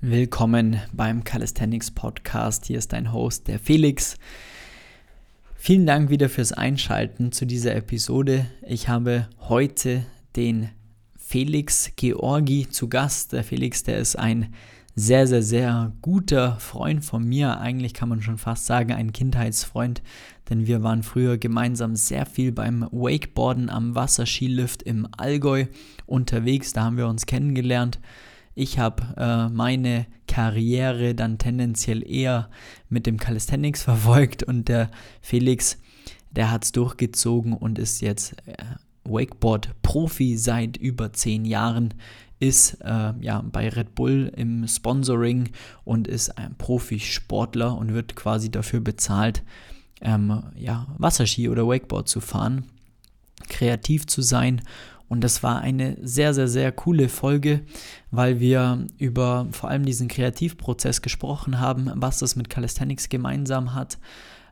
Willkommen beim Calisthenics Podcast. Hier ist dein Host, der Felix. Vielen Dank wieder fürs Einschalten zu dieser Episode. Ich habe heute den Felix Georgi zu Gast. Der Felix, der ist ein sehr, sehr, sehr guter Freund von mir. Eigentlich kann man schon fast sagen, ein Kindheitsfreund, denn wir waren früher gemeinsam sehr viel beim Wakeboarden am Wasserskilift im Allgäu unterwegs. Da haben wir uns kennengelernt. Ich habe äh, meine Karriere dann tendenziell eher mit dem Calisthenics verfolgt und der Felix, der hat es durchgezogen und ist jetzt äh, Wakeboard-Profi seit über zehn Jahren, ist äh, ja bei Red Bull im Sponsoring und ist ein Profisportler und wird quasi dafür bezahlt, ähm, ja, Wasserski oder Wakeboard zu fahren, kreativ zu sein und das war eine sehr, sehr, sehr coole Folge, weil wir über vor allem diesen Kreativprozess gesprochen haben, was das mit Calisthenics gemeinsam hat,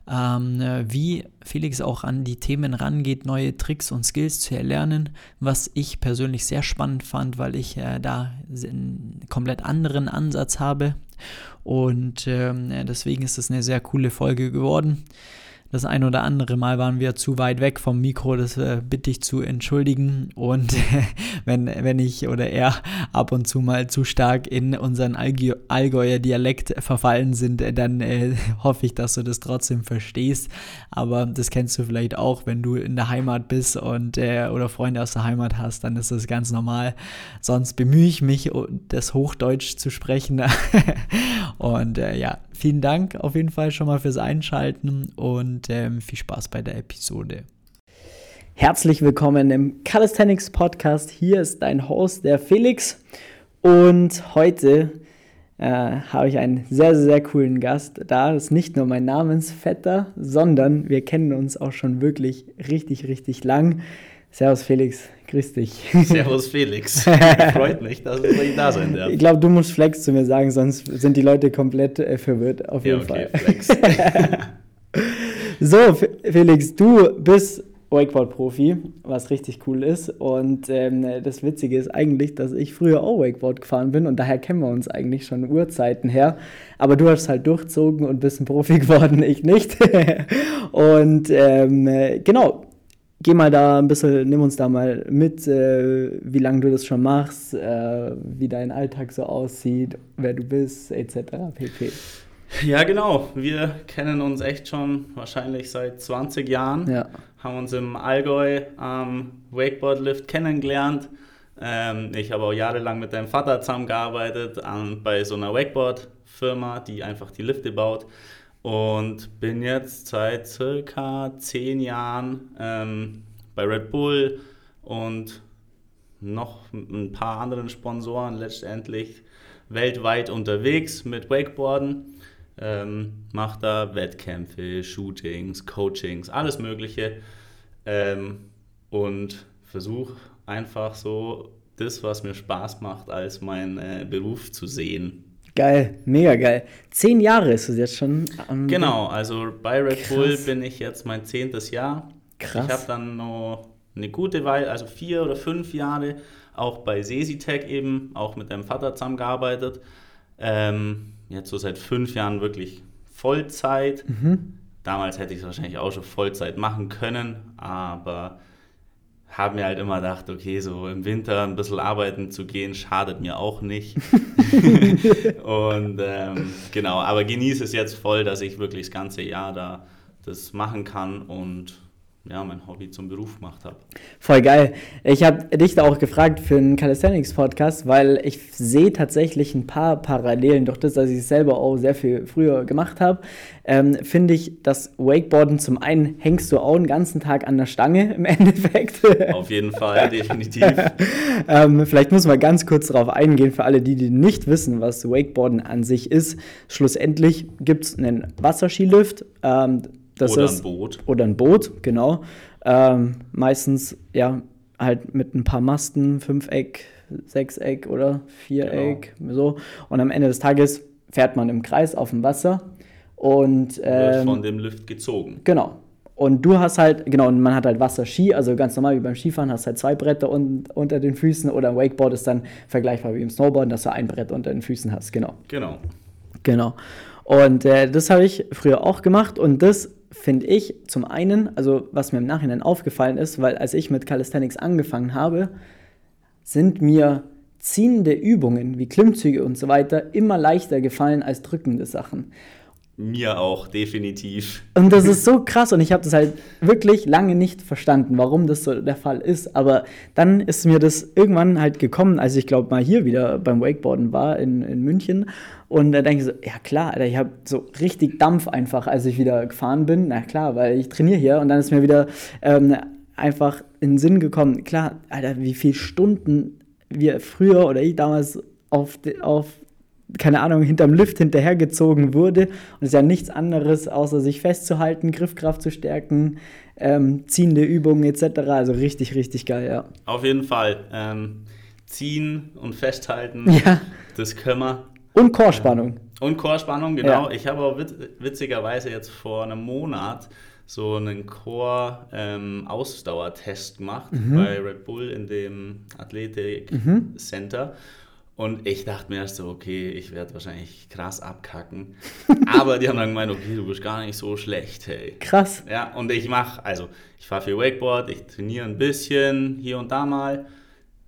ähm, wie Felix auch an die Themen rangeht, neue Tricks und Skills zu erlernen, was ich persönlich sehr spannend fand, weil ich äh, da einen komplett anderen Ansatz habe. Und ähm, deswegen ist es eine sehr coole Folge geworden. Das ein oder andere Mal waren wir zu weit weg vom Mikro, das äh, bitte ich zu entschuldigen. Und wenn, wenn ich oder er ab und zu mal zu stark in unseren Allgäu Allgäuer Dialekt verfallen sind, dann äh, hoffe ich, dass du das trotzdem verstehst. Aber das kennst du vielleicht auch, wenn du in der Heimat bist und äh, oder Freunde aus der Heimat hast, dann ist das ganz normal. Sonst bemühe ich mich, das Hochdeutsch zu sprechen. und äh, ja, vielen Dank auf jeden Fall schon mal fürs Einschalten und ähm, viel Spaß bei der Episode. Herzlich willkommen im Calisthenics Podcast. Hier ist dein Host, der Felix. Und heute äh, habe ich einen sehr, sehr coolen Gast da. Ist nicht nur mein Namensvetter, sondern wir kennen uns auch schon wirklich richtig, richtig lang. Servus Felix, grüß dich. Servus Felix. Freut mich, dass ich da sein darf. Ich glaube, du musst Flex zu mir sagen, sonst sind die Leute komplett äh, verwirrt. Auf jeden ja, okay, Fall. Flex. so, Felix, du bist Wakeboard-Profi, was richtig cool ist. Und ähm, das Witzige ist eigentlich, dass ich früher auch Wakeboard gefahren bin und daher kennen wir uns eigentlich schon Urzeiten her. Aber du hast halt durchzogen und bist ein Profi geworden, ich nicht. und ähm, genau, geh mal da ein bisschen, nimm uns da mal mit, äh, wie lange du das schon machst, äh, wie dein Alltag so aussieht, wer du bist, etc. pp. Ja, genau. Wir kennen uns echt schon wahrscheinlich seit 20 Jahren. Ja. Haben uns im Allgäu am Wakeboard-Lift kennengelernt. Ähm, ich habe auch jahrelang mit deinem Vater zusammengearbeitet an, bei so einer Wakeboard-Firma, die einfach die Lifte baut und bin jetzt seit circa zehn Jahren ähm, bei Red Bull und noch ein paar anderen Sponsoren letztendlich weltweit unterwegs mit Wakeboarden. Ähm, mache da Wettkämpfe, Shootings, Coachings, alles Mögliche ähm, und versuche einfach so das, was mir Spaß macht, als meinen äh, Beruf zu sehen. Geil, mega geil. Zehn Jahre ist es jetzt schon. Um genau, also bei Red Krass. Bull bin ich jetzt mein zehntes Jahr. Krass. Ich habe dann noch eine gute Weile, also vier oder fünf Jahre, auch bei Sesitech eben, auch mit deinem Vater zusammengearbeitet. Ähm, jetzt so seit fünf Jahren wirklich Vollzeit. Mhm. Damals hätte ich es wahrscheinlich auch schon Vollzeit machen können, aber habe mir halt immer gedacht, okay, so im Winter ein bisschen arbeiten zu gehen, schadet mir auch nicht. und ähm, genau, aber genieße es jetzt voll, dass ich wirklich das ganze Jahr da das machen kann und ja, mein Hobby zum Beruf gemacht habe. Voll geil. Ich habe dich da auch gefragt für einen Calisthenics-Podcast, weil ich sehe tatsächlich ein paar Parallelen, durch das, dass ich es selber auch sehr viel früher gemacht habe, ähm, finde ich, dass Wakeboarden zum einen hängst du auch den ganzen Tag an der Stange im Endeffekt. Auf jeden Fall, definitiv. ähm, vielleicht muss man ganz kurz darauf eingehen, für alle, die, die nicht wissen, was Wakeboarden an sich ist. Schlussendlich gibt es einen Wasserskilift. Ähm, das oder ist, ein Boot. Oder ein Boot, genau. Ähm, meistens ja halt mit ein paar Masten, Fünfeck, Sechseck oder Viereck, genau. so. Und am Ende des Tages fährt man im Kreis auf dem Wasser und ähm, von dem Lift gezogen. Genau. Und du hast halt, genau, und man hat halt Wasserski, also ganz normal wie beim Skifahren, hast halt zwei Bretter un unter den Füßen oder ein Wakeboard ist dann vergleichbar wie im Snowboard, dass du ein Brett unter den Füßen hast, genau. Genau. Genau. Und äh, das habe ich früher auch gemacht und das finde ich zum einen, also was mir im Nachhinein aufgefallen ist, weil als ich mit Calisthenics angefangen habe, sind mir ziehende Übungen wie Klimmzüge und so weiter immer leichter gefallen als drückende Sachen. Mir auch, definitiv. Und das ist so krass und ich habe das halt wirklich lange nicht verstanden, warum das so der Fall ist. Aber dann ist mir das irgendwann halt gekommen, als ich glaube mal hier wieder beim Wakeboarden war in, in München. Und da denke ich so, ja klar, Alter, ich habe so richtig Dampf einfach, als ich wieder gefahren bin. Na klar, weil ich trainiere hier und dann ist mir wieder ähm, einfach in den Sinn gekommen, klar, Alter, wie viele Stunden wir früher oder ich damals auf, auf keine Ahnung, hinterm Lift hinterhergezogen wurde. Und es ist ja nichts anderes, außer sich festzuhalten, Griffkraft zu stärken, ähm, ziehende Übungen etc. Also richtig, richtig geil, ja. Auf jeden Fall. Ähm, ziehen und festhalten, ja. das können wir. Und Chorspannung. Ähm, und Chorspannung, genau. Ja. Ich habe auch witz witzigerweise jetzt vor einem Monat so einen Core-Ausdauertest ähm, gemacht mhm. bei Red Bull in dem Athletik mhm. Und ich dachte mir erst so, okay, ich werde wahrscheinlich krass abkacken. Aber die haben dann gemeint, okay, du bist gar nicht so schlecht, hey. Krass. Ja, und ich mache, also ich fahre viel Wakeboard, ich trainiere ein bisschen hier und da mal.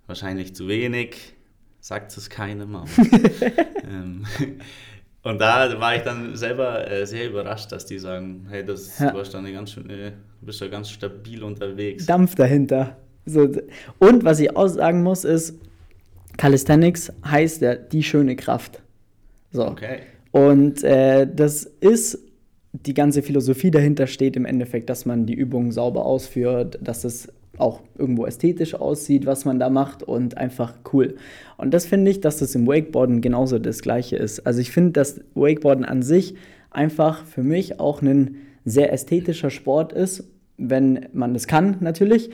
Wahrscheinlich zu wenig, sagt es keinem. ähm, und da war ich dann selber äh, sehr überrascht, dass die sagen, hey, das, ja. du, dann ganz schön, äh, bist ja ganz stabil unterwegs. Dampf dahinter. So, und was ich auch sagen muss, ist, Calisthenics heißt ja die schöne Kraft. So. Okay. Und äh, das ist die ganze Philosophie dahinter steht im Endeffekt, dass man die Übungen sauber ausführt, dass es auch irgendwo ästhetisch aussieht, was man da macht und einfach cool. Und das finde ich, dass das im Wakeboarden genauso das gleiche ist. Also ich finde, dass Wakeboarden an sich einfach für mich auch ein sehr ästhetischer Sport ist, wenn man das kann natürlich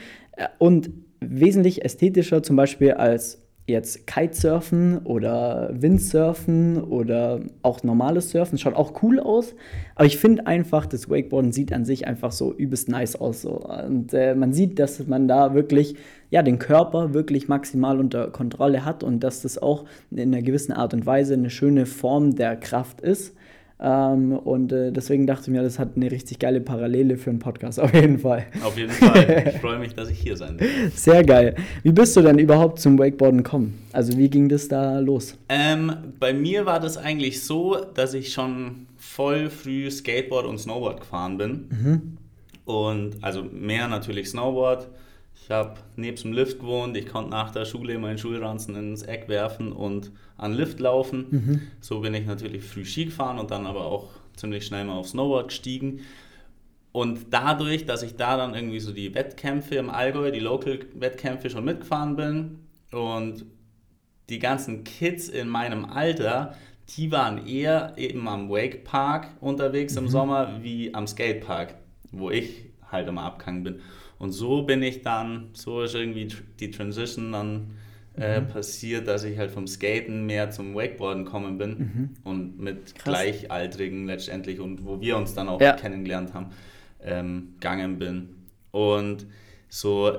und wesentlich ästhetischer zum Beispiel als jetzt Kitesurfen oder Windsurfen oder auch normales Surfen schaut auch cool aus. Aber ich finde einfach, das Wakeboarden sieht an sich einfach so übelst nice aus. So. Und äh, man sieht, dass man da wirklich ja, den Körper wirklich maximal unter Kontrolle hat und dass das auch in einer gewissen Art und Weise eine schöne Form der Kraft ist. Ähm, und äh, deswegen dachte ich mir, das hat eine richtig geile Parallele für einen Podcast, auf jeden Fall. Auf jeden Fall. Ich freue mich, dass ich hier sein darf. Sehr geil. Wie bist du denn überhaupt zum Wakeboarden gekommen? Also wie ging das da los? Ähm, bei mir war das eigentlich so, dass ich schon voll früh Skateboard und Snowboard gefahren bin. Mhm. Und also mehr natürlich Snowboard. Ich habe neben dem Lift gewohnt, ich konnte nach der Schule meinen Schulranzen ins Eck werfen und an Lift laufen. Mhm. So bin ich natürlich früh Ski gefahren und dann aber auch ziemlich schnell mal auf Snowboard gestiegen. Und dadurch, dass ich da dann irgendwie so die Wettkämpfe im Allgäu, die Local-Wettkämpfe schon mitgefahren bin und die ganzen Kids in meinem Alter, die waren eher eben am Wake Park unterwegs mhm. im Sommer wie am Skatepark, wo ich halt immer abgegangen bin. Und so bin ich dann, so ist irgendwie die Transition dann äh, mhm. passiert, dass ich halt vom Skaten mehr zum Wakeboarden gekommen bin mhm. und mit Krass. Gleichaltrigen letztendlich und wo wir uns dann auch ja. kennengelernt haben, ähm, gegangen bin. Und so,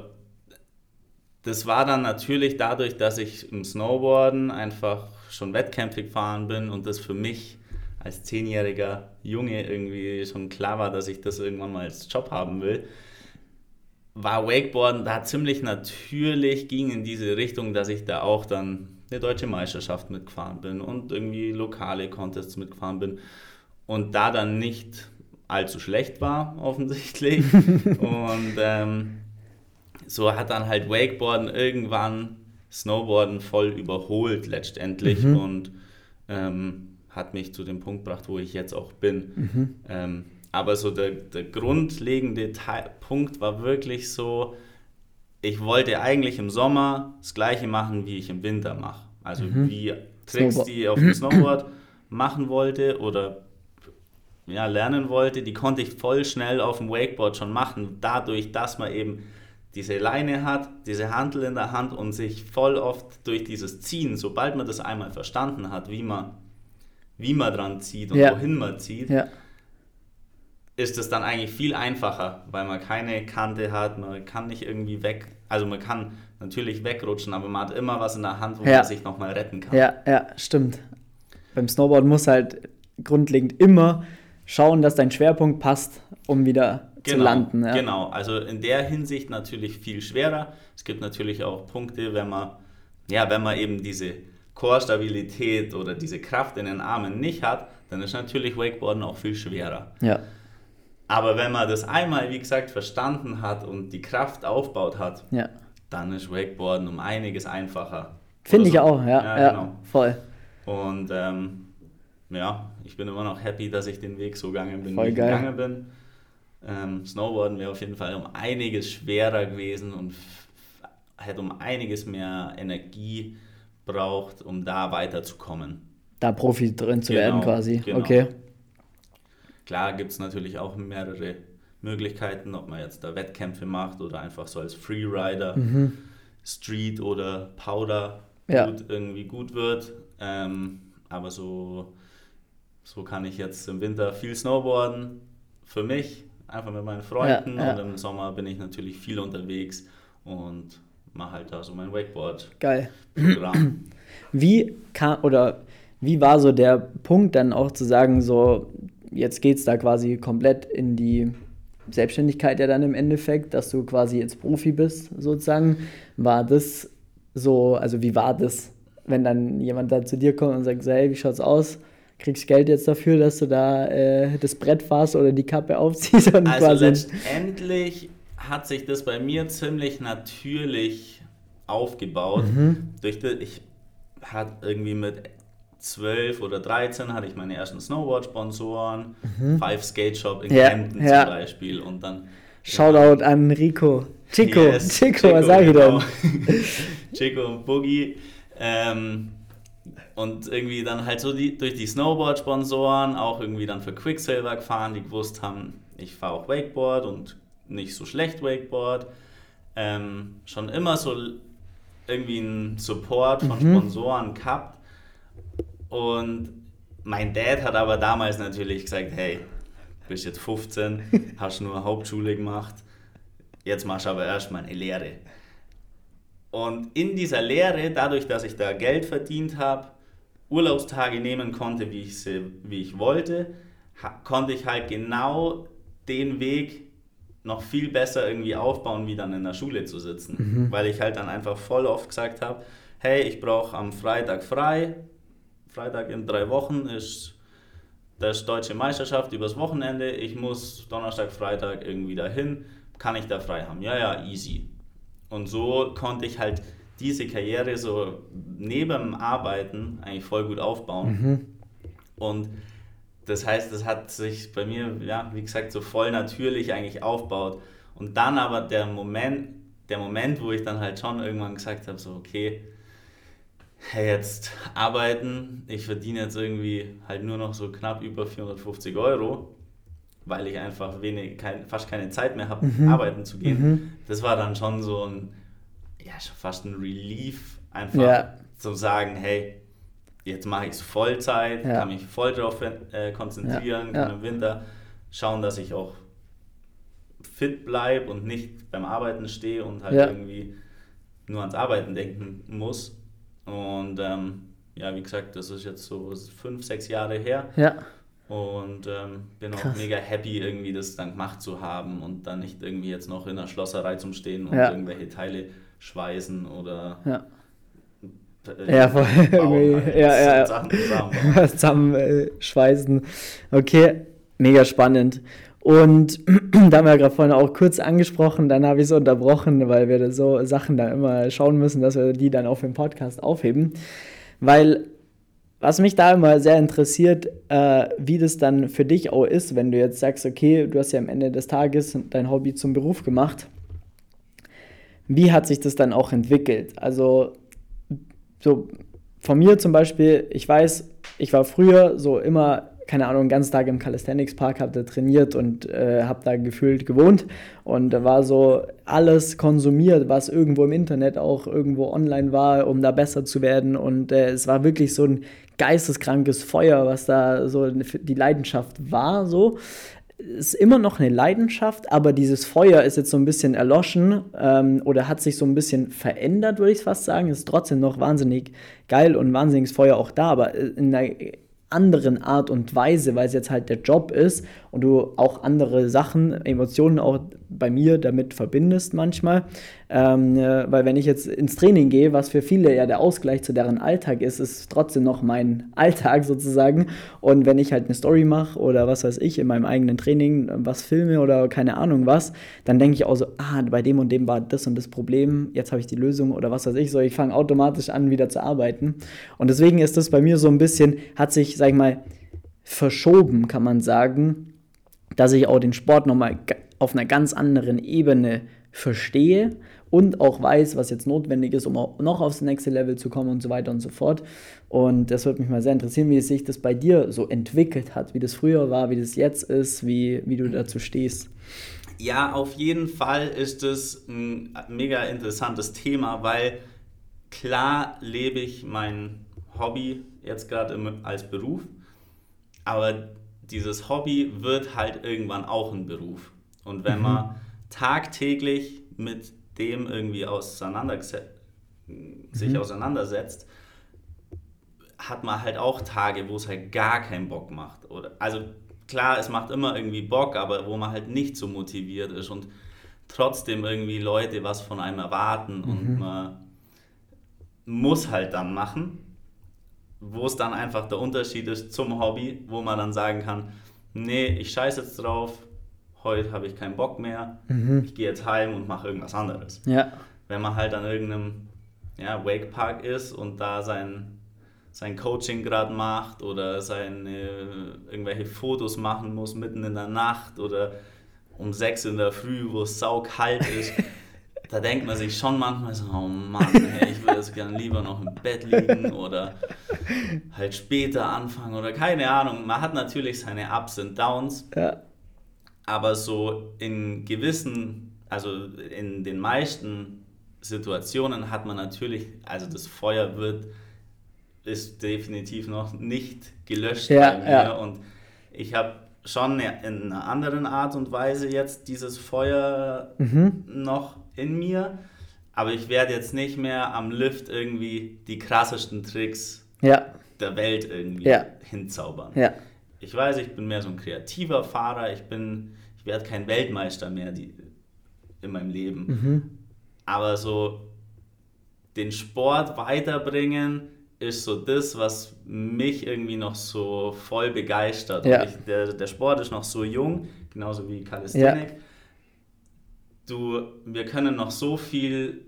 das war dann natürlich dadurch, dass ich im Snowboarden einfach schon Wettkämpfe gefahren bin und das für mich als zehnjähriger Junge irgendwie schon klar war, dass ich das irgendwann mal als Job haben will war Wakeboarden da ziemlich natürlich, ging in diese Richtung, dass ich da auch dann eine deutsche Meisterschaft mitgefahren bin und irgendwie lokale Contests mitgefahren bin und da dann nicht allzu schlecht war, offensichtlich. und ähm, so hat dann halt Wakeboarden irgendwann Snowboarden voll überholt letztendlich mhm. und ähm, hat mich zu dem Punkt gebracht, wo ich jetzt auch bin. Mhm. Ähm, aber so der, der grundlegende Teil, Punkt war wirklich so, ich wollte eigentlich im Sommer das gleiche machen, wie ich im Winter mache. Also mhm. wie Tricks, Snowboard. die ich auf dem Snowboard machen wollte oder ja, lernen wollte, die konnte ich voll schnell auf dem Wakeboard schon machen. Dadurch, dass man eben diese Leine hat, diese Handel in der Hand und sich voll oft durch dieses Ziehen, sobald man das einmal verstanden hat, wie man, wie man dran zieht und ja. wohin man zieht, ja ist es dann eigentlich viel einfacher, weil man keine Kante hat, man kann nicht irgendwie weg, also man kann natürlich wegrutschen, aber man hat immer was in der Hand, wo ja. man sich nochmal retten kann. Ja, ja, stimmt. Beim Snowboard muss halt grundlegend immer schauen, dass dein Schwerpunkt passt, um wieder genau, zu landen. Ja. Genau, also in der Hinsicht natürlich viel schwerer. Es gibt natürlich auch Punkte, wenn man, ja, wenn man eben diese Core-Stabilität oder diese Kraft in den Armen nicht hat, dann ist natürlich Wakeboarden auch viel schwerer. Ja. Aber wenn man das einmal, wie gesagt, verstanden hat und die Kraft aufbaut hat, ja. dann ist Wakeboarden um einiges einfacher. Finde so. ich auch, ja, ja, ja genau. voll. Und ähm, ja, ich bin immer noch happy, dass ich den Weg so gegangen bin, voll wie ich geil. gegangen bin. Ähm, Snowboarden wäre auf jeden Fall um einiges schwerer gewesen und hätte um einiges mehr Energie braucht, um da weiterzukommen. Da Profi drin zu genau, werden quasi. Genau. Okay. Klar gibt es natürlich auch mehrere Möglichkeiten, ob man jetzt da Wettkämpfe macht oder einfach so als Freerider, mhm. Street oder Powder ja. gut, irgendwie gut wird. Ähm, aber so, so kann ich jetzt im Winter viel snowboarden für mich, einfach mit meinen Freunden. Ja, ja. Und im Sommer bin ich natürlich viel unterwegs und mache halt da so mein Wakeboard-Programm. Wie kam oder wie war so der Punkt dann auch zu sagen, so jetzt geht es da quasi komplett in die Selbstständigkeit ja dann im Endeffekt, dass du quasi jetzt Profi bist, sozusagen. War das so, also wie war das, wenn dann jemand da zu dir kommt und sagt, hey, wie schaut's aus? Kriegst Geld jetzt dafür, dass du da äh, das Brett fahrst oder die Kappe aufziehst? Und also quasi letztendlich hat sich das bei mir ziemlich natürlich aufgebaut. Mhm. Durch die, ich hatte irgendwie mit 12 oder 13 hatte ich meine ersten Snowboard-Sponsoren, mhm. Five Skate Shop in ja, Kempten ja. zum Beispiel und dann Shoutout ja. an Rico. Chico, yes, Chico, Chico, was sag ich genau. denn? Chico und Boogie. Ähm, und irgendwie dann halt so die, durch die Snowboard-Sponsoren auch irgendwie dann für Quicksilver gefahren, die gewusst haben, ich fahre auch Wakeboard und nicht so schlecht Wakeboard. Ähm, schon immer so irgendwie einen Support von mhm. Sponsoren gehabt und mein Dad hat aber damals natürlich gesagt, hey, du bist jetzt 15, hast nur Hauptschule gemacht, jetzt machst du aber erstmal eine Lehre. Und in dieser Lehre, dadurch, dass ich da Geld verdient habe, Urlaubstage nehmen konnte, wie ich, sie, wie ich wollte, konnte ich halt genau den Weg noch viel besser irgendwie aufbauen, wie dann in der Schule zu sitzen. Mhm. Weil ich halt dann einfach voll oft gesagt habe, hey, ich brauche am Freitag frei, Freitag in drei Wochen ist das deutsche Meisterschaft übers Wochenende. Ich muss Donnerstag, Freitag irgendwie dahin. Kann ich da frei haben? Ja, ja, easy. Und so konnte ich halt diese Karriere so neben dem Arbeiten eigentlich voll gut aufbauen. Mhm. Und das heißt, das hat sich bei mir, ja, wie gesagt, so voll natürlich eigentlich aufgebaut. Und dann aber der Moment, der Moment, wo ich dann halt schon irgendwann gesagt habe, so, okay, hey, jetzt arbeiten, ich verdiene jetzt irgendwie halt nur noch so knapp über 450 Euro, weil ich einfach wenig, kein, fast keine Zeit mehr habe, mhm. arbeiten zu gehen. Mhm. Das war dann schon so ein, ja, fast ein Relief, einfach ja. zu sagen, hey, jetzt mache ich es Vollzeit, ja. kann mich voll darauf äh, konzentrieren, ja. kann im Winter schauen, dass ich auch fit bleibe und nicht beim Arbeiten stehe und halt irgendwie nur ans Arbeiten denken muss. Und ähm, ja, wie gesagt, das ist jetzt so fünf, sechs Jahre her. Ja. Und ähm, bin Krass. auch mega happy, irgendwie das dann gemacht zu haben und dann nicht irgendwie jetzt noch in der Schlosserei zum Stehen und ja. irgendwelche Teile schweißen oder ja. Äh, ja, voll. Halt. ja, ja, ja. Sachen zusammen, zusammen äh, schweißen. Okay, mega spannend. Und da haben wir ja gerade vorhin auch kurz angesprochen, dann habe ich es unterbrochen, weil wir so Sachen da immer schauen müssen, dass wir die dann auf dem Podcast aufheben. Weil was mich da immer sehr interessiert, äh, wie das dann für dich auch ist, wenn du jetzt sagst, okay, du hast ja am Ende des Tages dein Hobby zum Beruf gemacht. Wie hat sich das dann auch entwickelt? Also, so von mir zum Beispiel, ich weiß, ich war früher so immer keine Ahnung, den ganzen Tag im Calisthenics Park, habe da trainiert und äh, habe da gefühlt gewohnt. Und da war so alles konsumiert, was irgendwo im Internet auch irgendwo online war, um da besser zu werden. Und äh, es war wirklich so ein geisteskrankes Feuer, was da so die Leidenschaft war. So. ist immer noch eine Leidenschaft, aber dieses Feuer ist jetzt so ein bisschen erloschen ähm, oder hat sich so ein bisschen verändert, würde ich fast sagen. Ist trotzdem noch wahnsinnig geil und wahnsinniges Feuer auch da, aber in einer anderen Art und Weise, weil es jetzt halt der Job ist und du auch andere Sachen, Emotionen auch bei mir damit verbindest manchmal. Ähm, äh, weil wenn ich jetzt ins Training gehe, was für viele ja der Ausgleich zu deren Alltag ist, ist trotzdem noch mein Alltag sozusagen. Und wenn ich halt eine Story mache oder was weiß ich in meinem eigenen Training was filme oder keine Ahnung was, dann denke ich auch so, ah, bei dem und dem war das und das Problem, jetzt habe ich die Lösung oder was weiß ich so. Ich fange automatisch an, wieder zu arbeiten. Und deswegen ist das bei mir so ein bisschen, hat sich, sag ich mal, verschoben, kann man sagen, dass ich auch den Sport nochmal auf einer ganz anderen Ebene verstehe und auch weiß, was jetzt notwendig ist, um auch noch aufs nächste Level zu kommen und so weiter und so fort. Und das würde mich mal sehr interessieren, wie sich das bei dir so entwickelt hat, wie das früher war, wie das jetzt ist, wie, wie du dazu stehst. Ja, auf jeden Fall ist es ein mega interessantes Thema, weil klar lebe ich mein Hobby jetzt gerade als Beruf, aber dieses Hobby wird halt irgendwann auch ein Beruf. Und wenn mhm. man tagtäglich mit dem irgendwie sich mhm. auseinandersetzt, hat man halt auch Tage, wo es halt gar keinen Bock macht. Oder, also klar, es macht immer irgendwie Bock, aber wo man halt nicht so motiviert ist und trotzdem irgendwie Leute was von einem erwarten mhm. und man muss halt dann machen wo es dann einfach der Unterschied ist zum Hobby, wo man dann sagen kann, nee, ich scheiße jetzt drauf, heute habe ich keinen Bock mehr, mhm. ich gehe jetzt heim und mache irgendwas anderes. Ja. Wenn man halt an irgendeinem ja, Wake Park ist und da sein, sein Coaching gerade macht oder seine irgendwelche Fotos machen muss mitten in der Nacht oder um sechs in der Früh, wo es saukalt ist, da denkt man sich schon manchmal so, oh Mann, ey, ich würde jetzt gerne lieber noch im Bett liegen oder halt später anfangen oder keine Ahnung. Man hat natürlich seine Ups und Downs, ja. Aber so in gewissen, also in den meisten Situationen hat man natürlich, also das Feuer wird, ist definitiv noch nicht gelöscht ja, bei mir ja. und ich habe schon in einer anderen Art und Weise jetzt dieses Feuer mhm. noch in mir, aber ich werde jetzt nicht mehr am Lift irgendwie die krassesten Tricks ja. der Welt irgendwie ja. hinzaubern. Ich weiß, ich bin mehr so ein kreativer Fahrer, ich bin, ich werde kein Weltmeister mehr die, in meinem Leben. Mhm. Aber so den Sport weiterbringen, ist so das, was mich irgendwie noch so voll begeistert. Ja. Ich, der, der Sport ist noch so jung, genauso wie Calisthenics. Ja du, wir können noch so viel,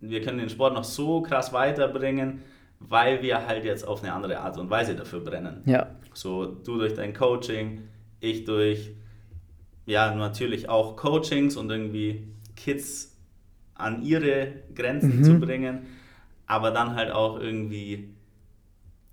wir können den Sport noch so krass weiterbringen, weil wir halt jetzt auf eine andere Art und Weise dafür brennen. Ja. So, du durch dein Coaching, ich durch, ja, natürlich auch Coachings und irgendwie Kids an ihre Grenzen mhm. zu bringen, aber dann halt auch irgendwie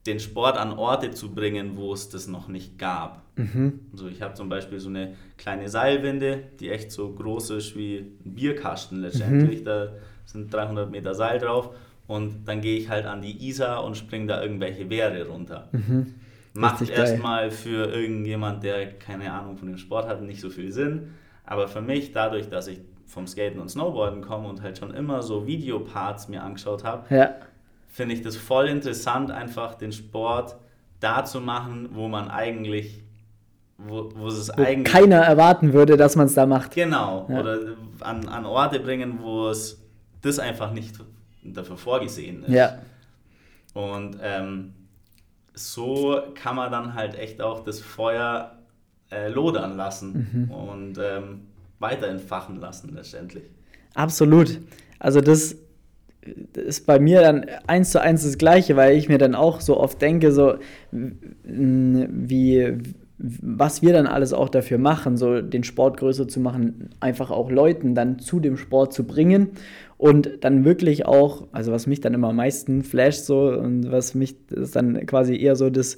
den Sport an Orte zu bringen, wo es das noch nicht gab. Mhm. Also ich habe zum Beispiel so eine kleine Seilwinde, die echt so groß ist wie ein Bierkasten letztendlich. Mhm. Da sind 300 Meter Seil drauf und dann gehe ich halt an die Isar und springe da irgendwelche Wehre runter. Mhm. Macht erstmal für irgendjemand, der keine Ahnung von dem Sport hat, nicht so viel Sinn. Aber für mich, dadurch, dass ich vom Skaten und Snowboarden komme und halt schon immer so Videoparts mir angeschaut habe, ja finde ich das voll interessant, einfach den Sport da zu machen, wo man eigentlich, wo, wo es wo eigentlich. Keiner erwarten würde, dass man es da macht. Genau. Ja. Oder an, an Orte bringen, wo es das einfach nicht dafür vorgesehen ist. Ja. Und ähm, so kann man dann halt echt auch das Feuer äh, lodern lassen mhm. und ähm, weiter entfachen lassen letztendlich. Absolut. Also das ist bei mir dann eins zu eins das Gleiche, weil ich mir dann auch so oft denke, so wie was wir dann alles auch dafür machen, so den Sport größer zu machen, einfach auch Leuten dann zu dem Sport zu bringen und dann wirklich auch, also was mich dann immer am meisten flasht so und was mich ist dann quasi eher so das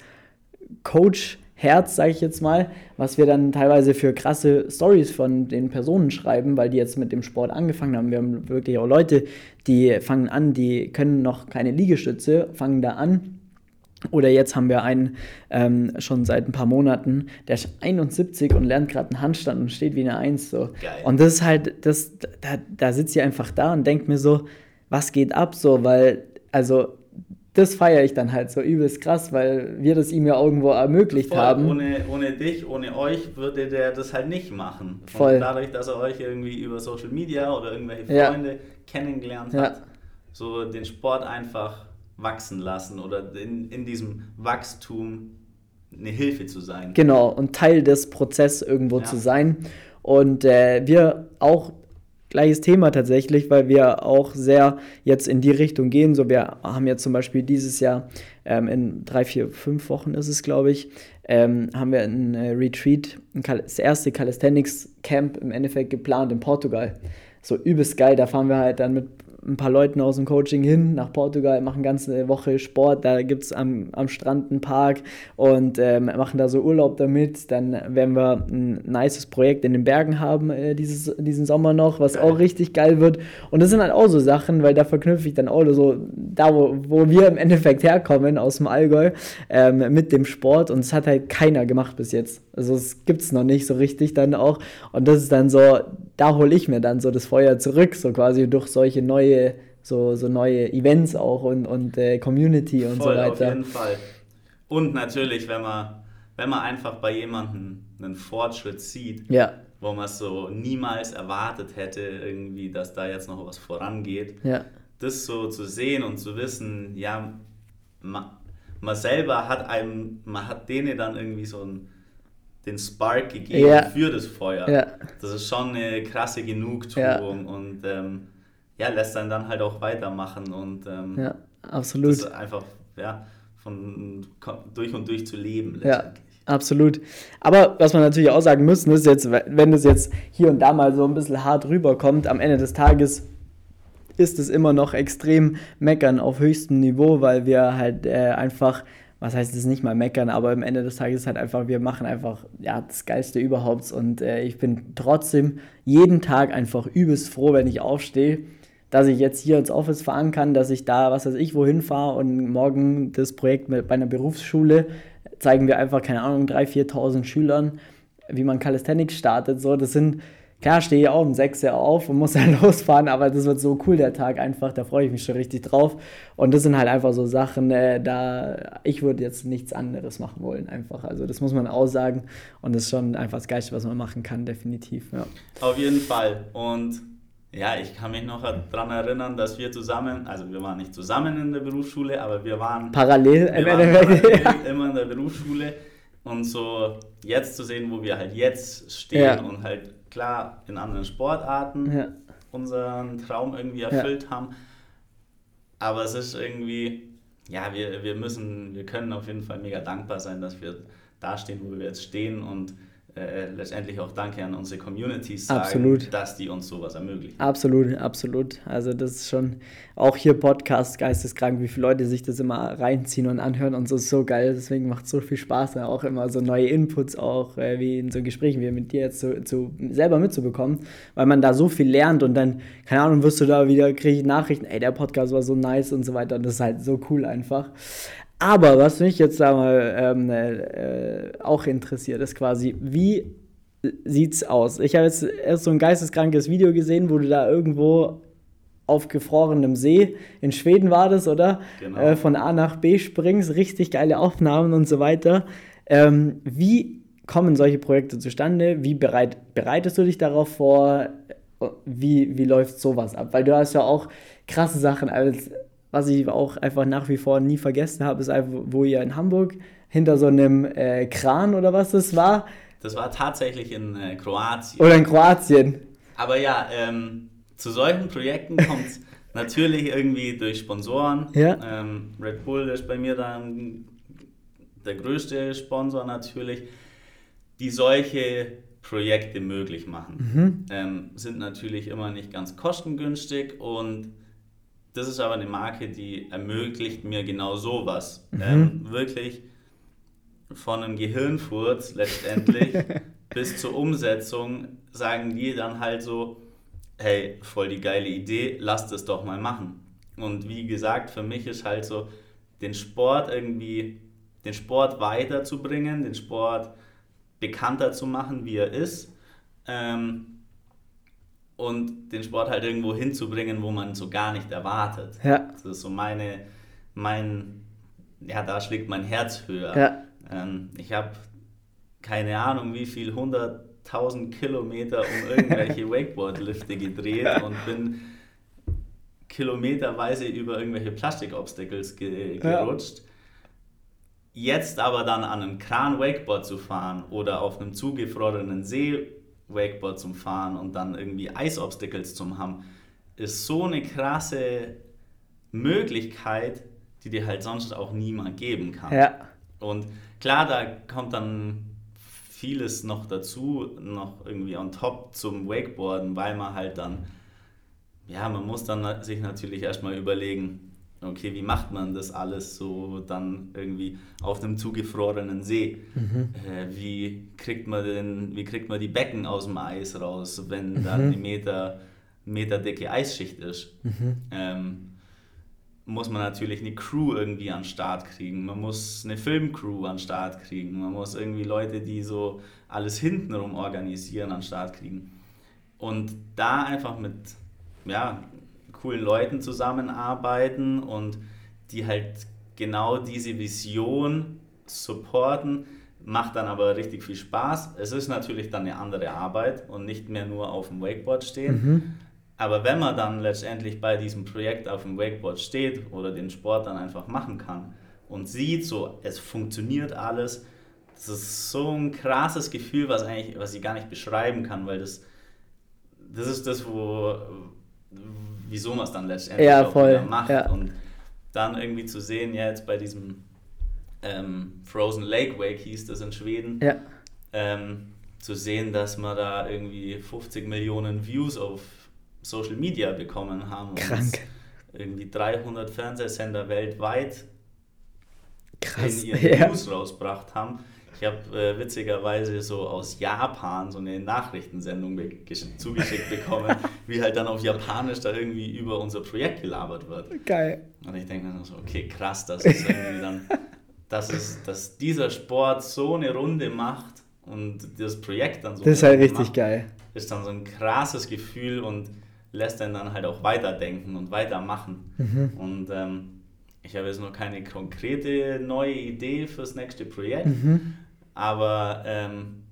Coach Herz, sage ich jetzt mal, was wir dann teilweise für krasse Stories von den Personen schreiben, weil die jetzt mit dem Sport angefangen haben. Wir haben wirklich auch Leute, die fangen an, die können noch keine Liegestütze, fangen da an Oder jetzt haben wir einen ähm, schon seit ein paar Monaten, der ist 71 und lernt gerade einen Handstand und steht wie eine Eins. So. Geil. Und das ist halt, das, da, da sitzt ihr einfach da und denkt mir so, was geht ab so, weil, also das feiere ich dann halt so übelst krass, weil wir das ihm ja irgendwo ermöglicht Voll, haben. Ohne, ohne dich, ohne euch würde der das halt nicht machen. Voll. Und dadurch, dass er euch irgendwie über Social Media oder irgendwelche Freunde ja. kennengelernt hat, ja. so den Sport einfach wachsen lassen oder in, in diesem Wachstum eine Hilfe zu sein. Genau, und Teil des Prozesses irgendwo ja. zu sein. Und äh, wir auch gleiches Thema tatsächlich, weil wir auch sehr jetzt in die Richtung gehen. So, wir haben jetzt zum Beispiel dieses Jahr ähm, in drei, vier, fünf Wochen ist es, glaube ich, ähm, haben wir ein äh, Retreat, ein das erste Calisthenics Camp im Endeffekt geplant in Portugal. So übelst geil, da fahren wir halt dann mit ein paar Leuten aus dem Coaching hin nach Portugal, machen ganze Woche Sport. Da gibt es am, am Strand einen Park und ähm, machen da so Urlaub damit. Dann werden wir ein nices Projekt in den Bergen haben äh, dieses, diesen Sommer noch, was auch richtig geil wird. Und das sind halt auch so Sachen, weil da verknüpfe ich dann auch so, da wo, wo wir im Endeffekt herkommen, aus dem Allgäu, ähm, mit dem Sport. Und es hat halt keiner gemacht bis jetzt. Also es gibt es noch nicht so richtig dann auch. Und das ist dann so, da hole ich mir dann so das Feuer zurück, so quasi durch solche neue, so, so neue Events auch und, und äh, Community und Voll, so weiter. Auf jeden Fall. Und natürlich, wenn man, wenn man einfach bei jemandem einen Fortschritt sieht, ja. wo man es so niemals erwartet hätte, irgendwie, dass da jetzt noch was vorangeht, ja. das so zu sehen und zu wissen, ja, man, man selber hat einem, man hat denen dann irgendwie so ein den Spark gegeben ja. für das Feuer. Ja. Das ist schon eine krasse Genugtuung ja. und ähm, ja, lässt einen dann halt auch weitermachen und ähm, ja, absolut. Das einfach ja, von durch und durch zu leben Ja. Absolut. Aber was man natürlich auch sagen müssen, ist jetzt, wenn das jetzt hier und da mal so ein bisschen hart rüberkommt, am Ende des Tages ist es immer noch extrem meckern auf höchstem Niveau, weil wir halt äh, einfach was heißt es nicht mal meckern, aber am Ende des Tages ist halt einfach, wir machen einfach ja, das Geilste überhaupt und äh, ich bin trotzdem jeden Tag einfach übelst froh, wenn ich aufstehe, dass ich jetzt hier ins Office fahren kann, dass ich da, was weiß ich, wohin fahre und morgen das Projekt mit, bei einer Berufsschule zeigen wir einfach, keine Ahnung, 3.000, 4.000 Schülern, wie man Calisthenics startet, so, das sind Klar, stehe ich auch um 6 Uhr auf und muss dann losfahren, aber das wird so cool, der Tag einfach, da freue ich mich schon richtig drauf. Und das sind halt einfach so Sachen, äh, da ich würde jetzt nichts anderes machen wollen, einfach. Also das muss man auch sagen. Und das ist schon einfach das Geilste, was man machen kann, definitiv. Ja. Auf jeden Fall. Und ja, ich kann mich noch daran erinnern, dass wir zusammen, also wir waren nicht zusammen in der Berufsschule, aber wir waren parallel, wir waren parallel immer in der Berufsschule. Und so jetzt zu sehen, wo wir halt jetzt stehen ja. und halt klar in anderen Sportarten ja. unseren Traum irgendwie erfüllt ja. haben. Aber es ist irgendwie, ja, wir, wir müssen, wir können auf jeden Fall mega dankbar sein, dass wir da stehen, wo wir jetzt stehen und äh, letztendlich auch Danke an unsere Communities sagen, absolut. dass die uns sowas ermöglichen. Absolut, absolut. Also das ist schon auch hier Podcast geisteskrank, wie viele Leute sich das immer reinziehen und anhören und so ist so geil. Deswegen macht es so viel Spaß, auch immer so neue Inputs auch, äh, wie in so Gesprächen wie mit dir jetzt zu, zu, selber mitzubekommen, weil man da so viel lernt und dann, keine Ahnung, wirst du da wieder, kriege ich Nachrichten, ey, der Podcast war so nice und so weiter und das ist halt so cool einfach. Aber was mich jetzt da mal ähm, äh, auch interessiert, ist quasi, wie sieht's aus? Ich habe jetzt erst so ein geisteskrankes Video gesehen, wo du da irgendwo auf gefrorenem See, in Schweden war das, oder? Genau. Äh, von A nach B springst, richtig geile Aufnahmen und so weiter. Ähm, wie kommen solche Projekte zustande? Wie bereit, bereitest du dich darauf vor? Wie, wie läuft sowas ab? Weil du hast ja auch krasse Sachen als was ich auch einfach nach wie vor nie vergessen habe, ist einfach, wo ihr in Hamburg hinter so einem äh, Kran oder was das war. Das war tatsächlich in äh, Kroatien. Oder in Kroatien. Aber ja, ähm, zu solchen Projekten kommt es natürlich irgendwie durch Sponsoren. Ja. Ähm, Red Bull ist bei mir dann der größte Sponsor natürlich, die solche Projekte möglich machen. Mhm. Ähm, sind natürlich immer nicht ganz kostengünstig und das ist aber eine Marke, die ermöglicht mir genau sowas. Mhm. Ähm, wirklich von einem Gehirnfurz letztendlich bis zur Umsetzung sagen die dann halt so, hey, voll die geile Idee, lasst es doch mal machen. Und wie gesagt, für mich ist halt so, den Sport irgendwie, den Sport weiterzubringen, den Sport bekannter zu machen, wie er ist. Ähm, und den Sport halt irgendwo hinzubringen, wo man so gar nicht erwartet. Ja. Das ist so meine, mein, ja, da schlägt mein Herz höher. Ja. Ähm, ich habe keine Ahnung, wie viel, 100.000 Kilometer um irgendwelche Wakeboard-Lifte gedreht und bin kilometerweise über irgendwelche Plastik-Obstacles ge gerutscht. Ja. Jetzt aber dann an einem Kran Wakeboard zu fahren oder auf einem zugefrorenen See Wakeboard zum Fahren und dann irgendwie Eisobstacles zum haben, ist so eine krasse Möglichkeit, die dir halt sonst auch niemand geben kann. Ja. Und klar, da kommt dann vieles noch dazu, noch irgendwie on top zum Wakeboarden, weil man halt dann, ja, man muss dann sich natürlich erstmal überlegen, okay, wie macht man das alles so dann irgendwie auf einem zugefrorenen See? Mhm. Äh, wie, kriegt man denn, wie kriegt man die Becken aus dem Eis raus, wenn mhm. da eine Meter, Meter dicke Eisschicht ist? Mhm. Ähm, muss man natürlich eine Crew irgendwie an den Start kriegen. Man muss eine Filmcrew an den Start kriegen. Man muss irgendwie Leute, die so alles hintenrum organisieren, an den Start kriegen. Und da einfach mit ja, coolen Leuten zusammenarbeiten und die halt genau diese Vision supporten, macht dann aber richtig viel Spaß. Es ist natürlich dann eine andere Arbeit und nicht mehr nur auf dem Wakeboard stehen. Mhm. Aber wenn man dann letztendlich bei diesem Projekt auf dem Wakeboard steht oder den Sport dann einfach machen kann und sieht, so es funktioniert alles, das ist so ein krasses Gefühl, was eigentlich, was ich gar nicht beschreiben kann, weil das, das ist das, wo, wieso man es dann letztendlich ja, voll. macht. Ja. Und dann irgendwie zu sehen, ja, jetzt bei diesem ähm, Frozen Lake Wake hieß das in Schweden, ja. ähm, zu sehen, dass wir da irgendwie 50 Millionen Views auf Social Media bekommen haben. Krank. Und irgendwie 300 Fernsehsender weltweit Krass. in ihren ja. News rausgebracht haben. Ich habe äh, witzigerweise so aus Japan so eine Nachrichtensendung zugeschickt bekommen, wie halt dann auf Japanisch da irgendwie über unser Projekt gelabert wird. Geil. Und ich denke dann so, okay, krass, das ist irgendwie dann, dass, es, dass dieser Sport so eine Runde macht und das Projekt dann so. Das ist halt richtig macht, geil. Ist dann so ein krasses Gefühl und lässt einen dann halt auch weiterdenken und weitermachen. Mhm. Und ähm, ich habe jetzt noch keine konkrete neue Idee fürs nächste Projekt. Mhm. Aber ähm,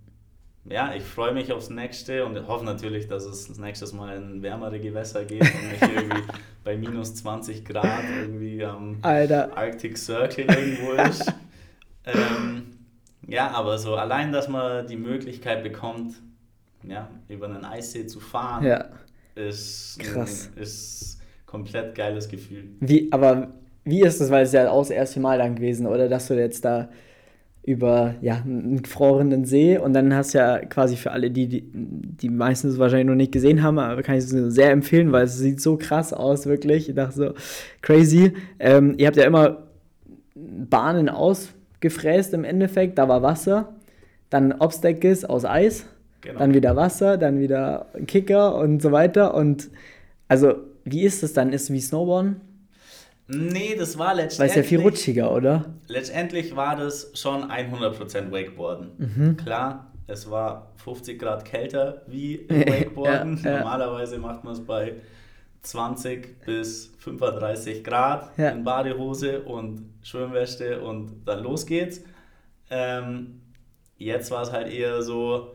ja, ich freue mich aufs nächste und hoffe natürlich, dass es das nächste Mal in wärmere Gewässer geht und nicht irgendwie bei minus 20 Grad irgendwie am Alter. Arctic Circle irgendwo ist. ähm, ja, aber so allein, dass man die Möglichkeit bekommt, ja, über einen Eissee zu fahren, ja. ist, Krass. Ein, ist komplett geiles Gefühl. Wie, aber wie ist das, weil es ja auch das erste Mal dann gewesen, oder dass du jetzt da über ja, einen gefrorenen See und dann hast du ja quasi für alle, die, die, die meistens wahrscheinlich noch nicht gesehen haben, aber kann ich es sehr empfehlen, weil es sieht so krass aus, wirklich. Ich dachte so, crazy. Ähm, ihr habt ja immer Bahnen ausgefräst im Endeffekt, da war Wasser, dann Obstacles aus Eis, genau. dann wieder Wasser, dann wieder Kicker und so weiter und also wie ist das dann? Ist es wie Snowboarden? Nee, das war letztendlich. Weil es ja viel rutschiger, oder? Letztendlich war das schon 100% Wakeboarden. Mhm. Klar, es war 50 Grad kälter wie Wakeboarden. ja, ja. Normalerweise macht man es bei 20 bis 35 Grad ja. in Badehose und Schwimmweste und dann los geht's. Ähm, jetzt war es halt eher so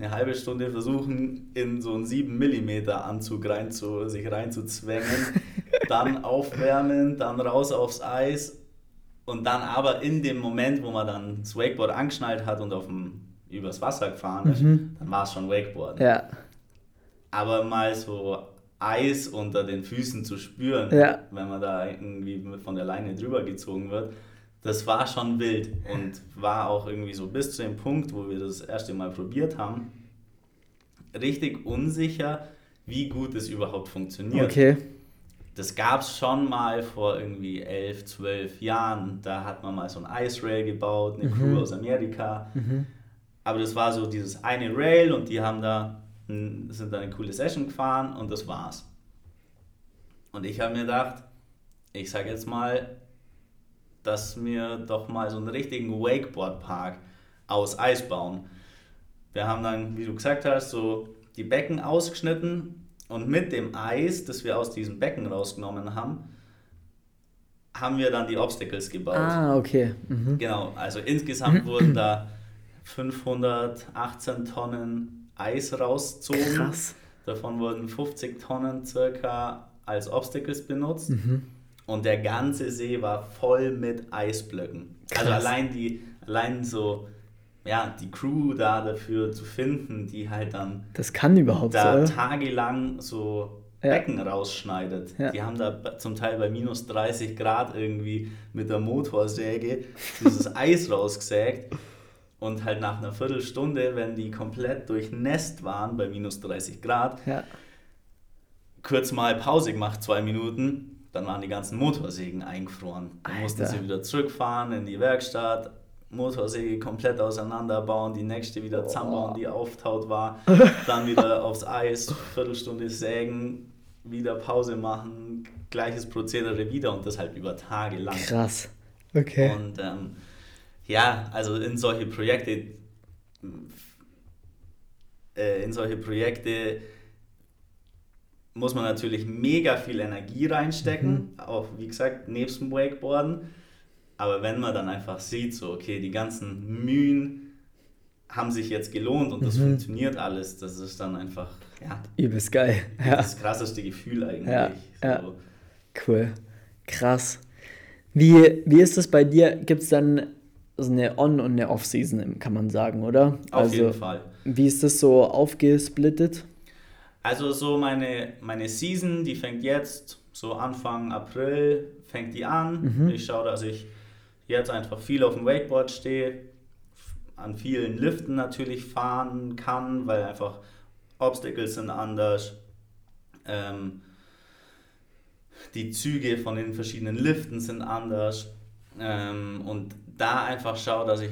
eine halbe Stunde versuchen, in so einen 7 mm Anzug rein zu, sich reinzuzwängen dann aufwärmen, dann raus aufs Eis und dann aber in dem Moment, wo man dann das Wakeboard angeschnallt hat und auf dem, übers Wasser gefahren ist, mhm. dann war es schon Wakeboard. Ja. Aber mal so Eis unter den Füßen zu spüren, ja. wenn man da irgendwie von der Leine drüber gezogen wird, das war schon wild und war auch irgendwie so bis zu dem Punkt, wo wir das erste Mal probiert haben, richtig unsicher, wie gut es überhaupt funktioniert. Okay das gab es schon mal vor irgendwie elf, zwölf Jahren. Da hat man mal so ein Ice Rail gebaut, eine mhm. Crew aus Amerika. Mhm. Aber das war so dieses eine Rail und die haben da, sind da eine coole Session gefahren und das war's. Und ich habe mir gedacht, ich sage jetzt mal, dass wir doch mal so einen richtigen Wakeboard-Park aus Eis bauen. Wir haben dann, wie du gesagt hast, so die Becken ausgeschnitten und mit dem Eis, das wir aus diesem Becken rausgenommen haben, haben wir dann die Obstacles gebaut. Ah, okay. Mhm. Genau, also insgesamt wurden da 518 Tonnen Eis rausgezogen. Krass. Davon wurden 50 Tonnen circa als Obstacles benutzt. Mhm. Und der ganze See war voll mit Eisblöcken. Also Krass. Also allein die, allein so, ja, die Crew da dafür zu finden, die halt dann. Das kann überhaupt da so, tagelang so ja. Becken rausschneidet. Ja. Die haben da zum Teil bei minus 30 Grad irgendwie mit der Motorsäge dieses Eis rausgesägt. Und halt nach einer Viertelstunde, wenn die komplett durchnässt waren bei minus 30 Grad, ja. kurz mal Pause gemacht, zwei Minuten, dann waren die ganzen Motorsägen eingefroren. Dann Alter. mussten sie wieder zurückfahren in die Werkstatt, Motorsäge komplett auseinanderbauen, die nächste wieder zusammenbauen, die auftaut war, dann wieder aufs Eis, Viertelstunde sägen, wieder Pause machen, gleiches Prozedere wieder und das halt über Tage lang. Krass. Okay. Und ähm, ja, also in solche Projekte, äh, in solche Projekte muss man natürlich mega viel Energie reinstecken, mhm. auch wie gesagt, nebst dem Wakeboarden. Aber wenn man dann einfach sieht, so, okay, die ganzen Mühen haben sich jetzt gelohnt und das mhm. funktioniert alles, das ist dann einfach, ja. Übelst geil. Ja. Das krasseste Gefühl eigentlich. Ja, so. ja. Cool. Krass. Wie, wie ist das bei dir? Gibt es dann so eine On- und eine Off-Season, kann man sagen, oder? Auf also, jeden Fall. Wie ist das so aufgesplittet? Also so meine, meine Season, die fängt jetzt, so Anfang April fängt die an. Mhm. Ich schaue, dass ich jetzt einfach viel auf dem Wakeboard stehe, an vielen Liften natürlich fahren kann, weil einfach Obstacles sind anders. Ähm, die Züge von den verschiedenen Liften sind anders. Ähm, und da einfach schaue, dass ich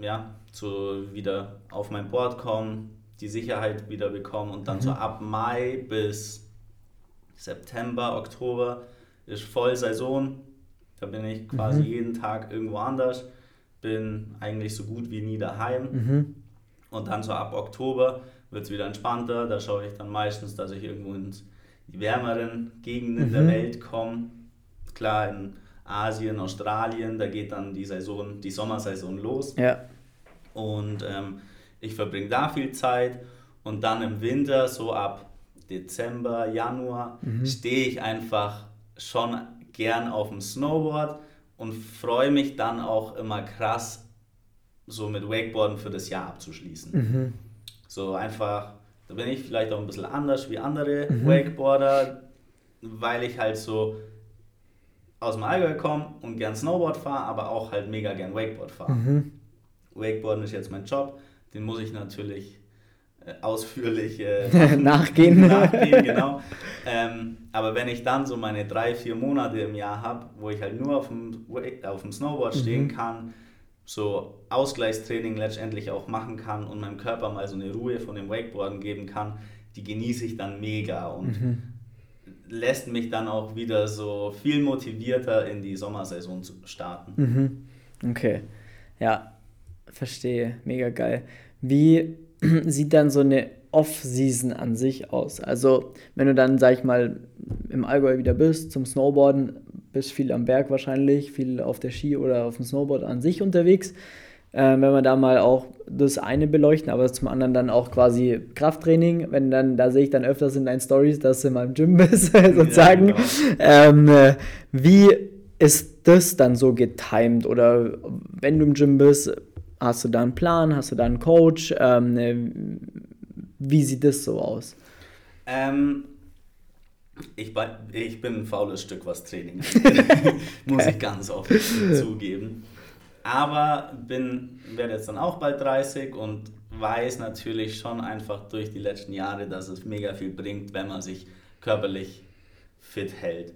ja, so wieder auf mein Board komme, die Sicherheit wieder bekommen und dann mhm. so ab Mai bis September, Oktober ist Vollsaison. Da bin ich quasi mhm. jeden Tag irgendwo anders, bin eigentlich so gut wie nie daheim. Mhm. Und dann so ab Oktober wird es wieder entspannter. Da schaue ich dann meistens, dass ich irgendwo in die wärmeren Gegenden der mhm. Welt komme. Klar, in Asien, Australien, da geht dann die Saison, die Sommersaison los. Ja. Und ähm, ich verbringe da viel Zeit und dann im Winter, so ab Dezember, Januar, mhm. stehe ich einfach schon gern auf dem Snowboard und freue mich dann auch immer krass, so mit Wakeboarden für das Jahr abzuschließen. Mhm. So einfach, da bin ich vielleicht auch ein bisschen anders wie andere mhm. Wakeboarder, weil ich halt so aus dem Allgäu komme und gern Snowboard fahre, aber auch halt mega gern Wakeboard fahre. Mhm. Wakeboarden ist jetzt mein Job den muss ich natürlich äh, ausführlich äh, nachgehen. nachgehen genau. ähm, aber wenn ich dann so meine drei, vier Monate im Jahr habe, wo ich halt nur auf dem, auf dem Snowboard stehen mhm. kann, so Ausgleichstraining letztendlich auch machen kann und meinem Körper mal so eine Ruhe von dem Wakeboarden geben kann, die genieße ich dann mega und mhm. lässt mich dann auch wieder so viel motivierter in die Sommersaison starten. Mhm. Okay, ja, verstehe, mega geil. Wie sieht dann so eine Off-Season an sich aus? Also, wenn du dann, sag ich mal, im Allgäu wieder bist, zum Snowboarden, bist viel am Berg wahrscheinlich, viel auf der Ski oder auf dem Snowboard an sich unterwegs. Äh, wenn wir da mal auch das eine beleuchten, aber zum anderen dann auch quasi Krafttraining, wenn dann, da sehe ich dann öfters in deinen Stories, dass du mal im Gym bist, sozusagen. Ja, genau. ähm, äh, wie ist das dann so getimed? Oder wenn du im Gym bist, Hast du da einen Plan? Hast du da einen Coach? Ähm, wie sieht das so aus? Ähm, ich, ich bin ein faules Stück, was Training muss ich ganz offen zugeben. Aber bin, werde jetzt dann auch bald 30 und weiß natürlich schon einfach durch die letzten Jahre, dass es mega viel bringt, wenn man sich körperlich fit hält.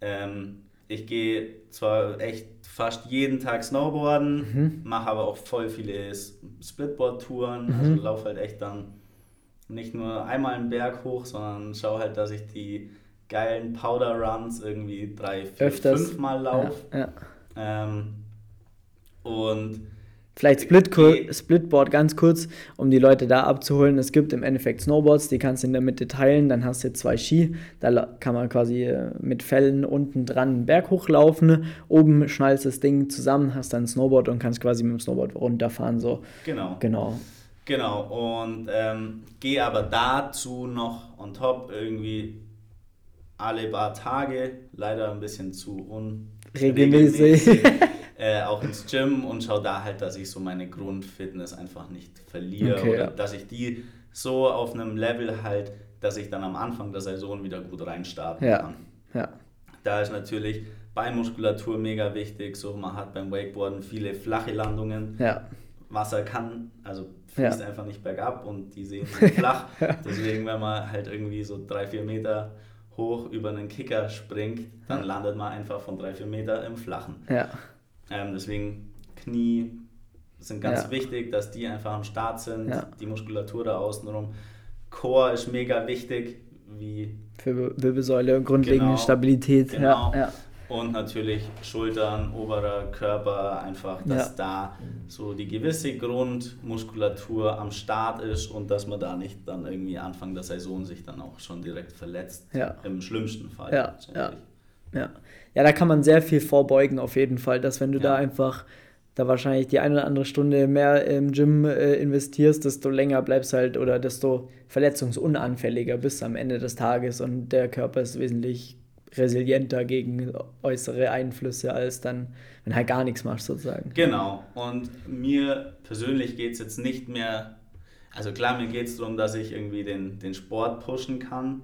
Ähm, ich gehe zwar echt fast jeden Tag Snowboarden, mhm. mache aber auch voll viele Splitboard-Touren. Mhm. Also laufe halt echt dann nicht nur einmal einen Berg hoch, sondern schaue halt, dass ich die geilen Powder Runs irgendwie drei, vier, Öfters. fünf Mal laufe. Ja, ja. Ähm, und Vielleicht Split Splitboard ganz kurz, um die Leute da abzuholen. Es gibt im Endeffekt Snowboards, die kannst du in der Mitte teilen. Dann hast du zwei Ski. Da kann man quasi äh, mit Fällen unten dran einen Berg hochlaufen. Oben schnallst das Ding zusammen, hast dann ein Snowboard und kannst quasi mit dem Snowboard runterfahren. So. Genau. Genau. Genau. Und ähm, gehe aber dazu noch on top irgendwie alle paar Tage, leider ein bisschen zu unregelmäßig. Äh, auch ins Gym und schaue da halt, dass ich so meine Grundfitness einfach nicht verliere okay, oder ja. dass ich die so auf einem Level halt, dass ich dann am Anfang der Saison wieder gut reinstarten ja. kann. Ja. Da ist natürlich Beinmuskulatur mega wichtig. So, man hat beim Wakeboarden viele flache Landungen. Ja. Wasser kann, also fließt ja. einfach nicht bergab und die sehen flach. Deswegen, wenn man halt irgendwie so drei, vier Meter hoch über einen Kicker springt, dann landet man einfach von drei, vier Meter im Flachen. Ja. Ähm, deswegen Knie sind ganz ja. wichtig, dass die einfach am Start sind, ja. die Muskulatur da außenrum. Core ist mega wichtig, wie für Wirbelsäule und grundlegende genau, Stabilität. Genau. Ja, Und natürlich Schultern, oberer Körper, einfach, dass da so die gewisse Grundmuskulatur am Start ist und dass man da nicht dann irgendwie Anfang der Saison sich dann auch schon direkt verletzt. Im schlimmsten Fall. Ja, ja. Ja. da kann man sehr viel vorbeugen auf jeden Fall, dass wenn du ja. da einfach da wahrscheinlich die eine oder andere Stunde mehr im Gym äh, investierst, desto länger bleibst halt oder desto verletzungsunanfälliger bist am Ende des Tages und der Körper ist wesentlich resilienter gegen äußere Einflüsse als dann, wenn halt gar nichts machst sozusagen. Genau. Und mir persönlich geht es jetzt nicht mehr, also klar, mir geht es darum, dass ich irgendwie den, den Sport pushen kann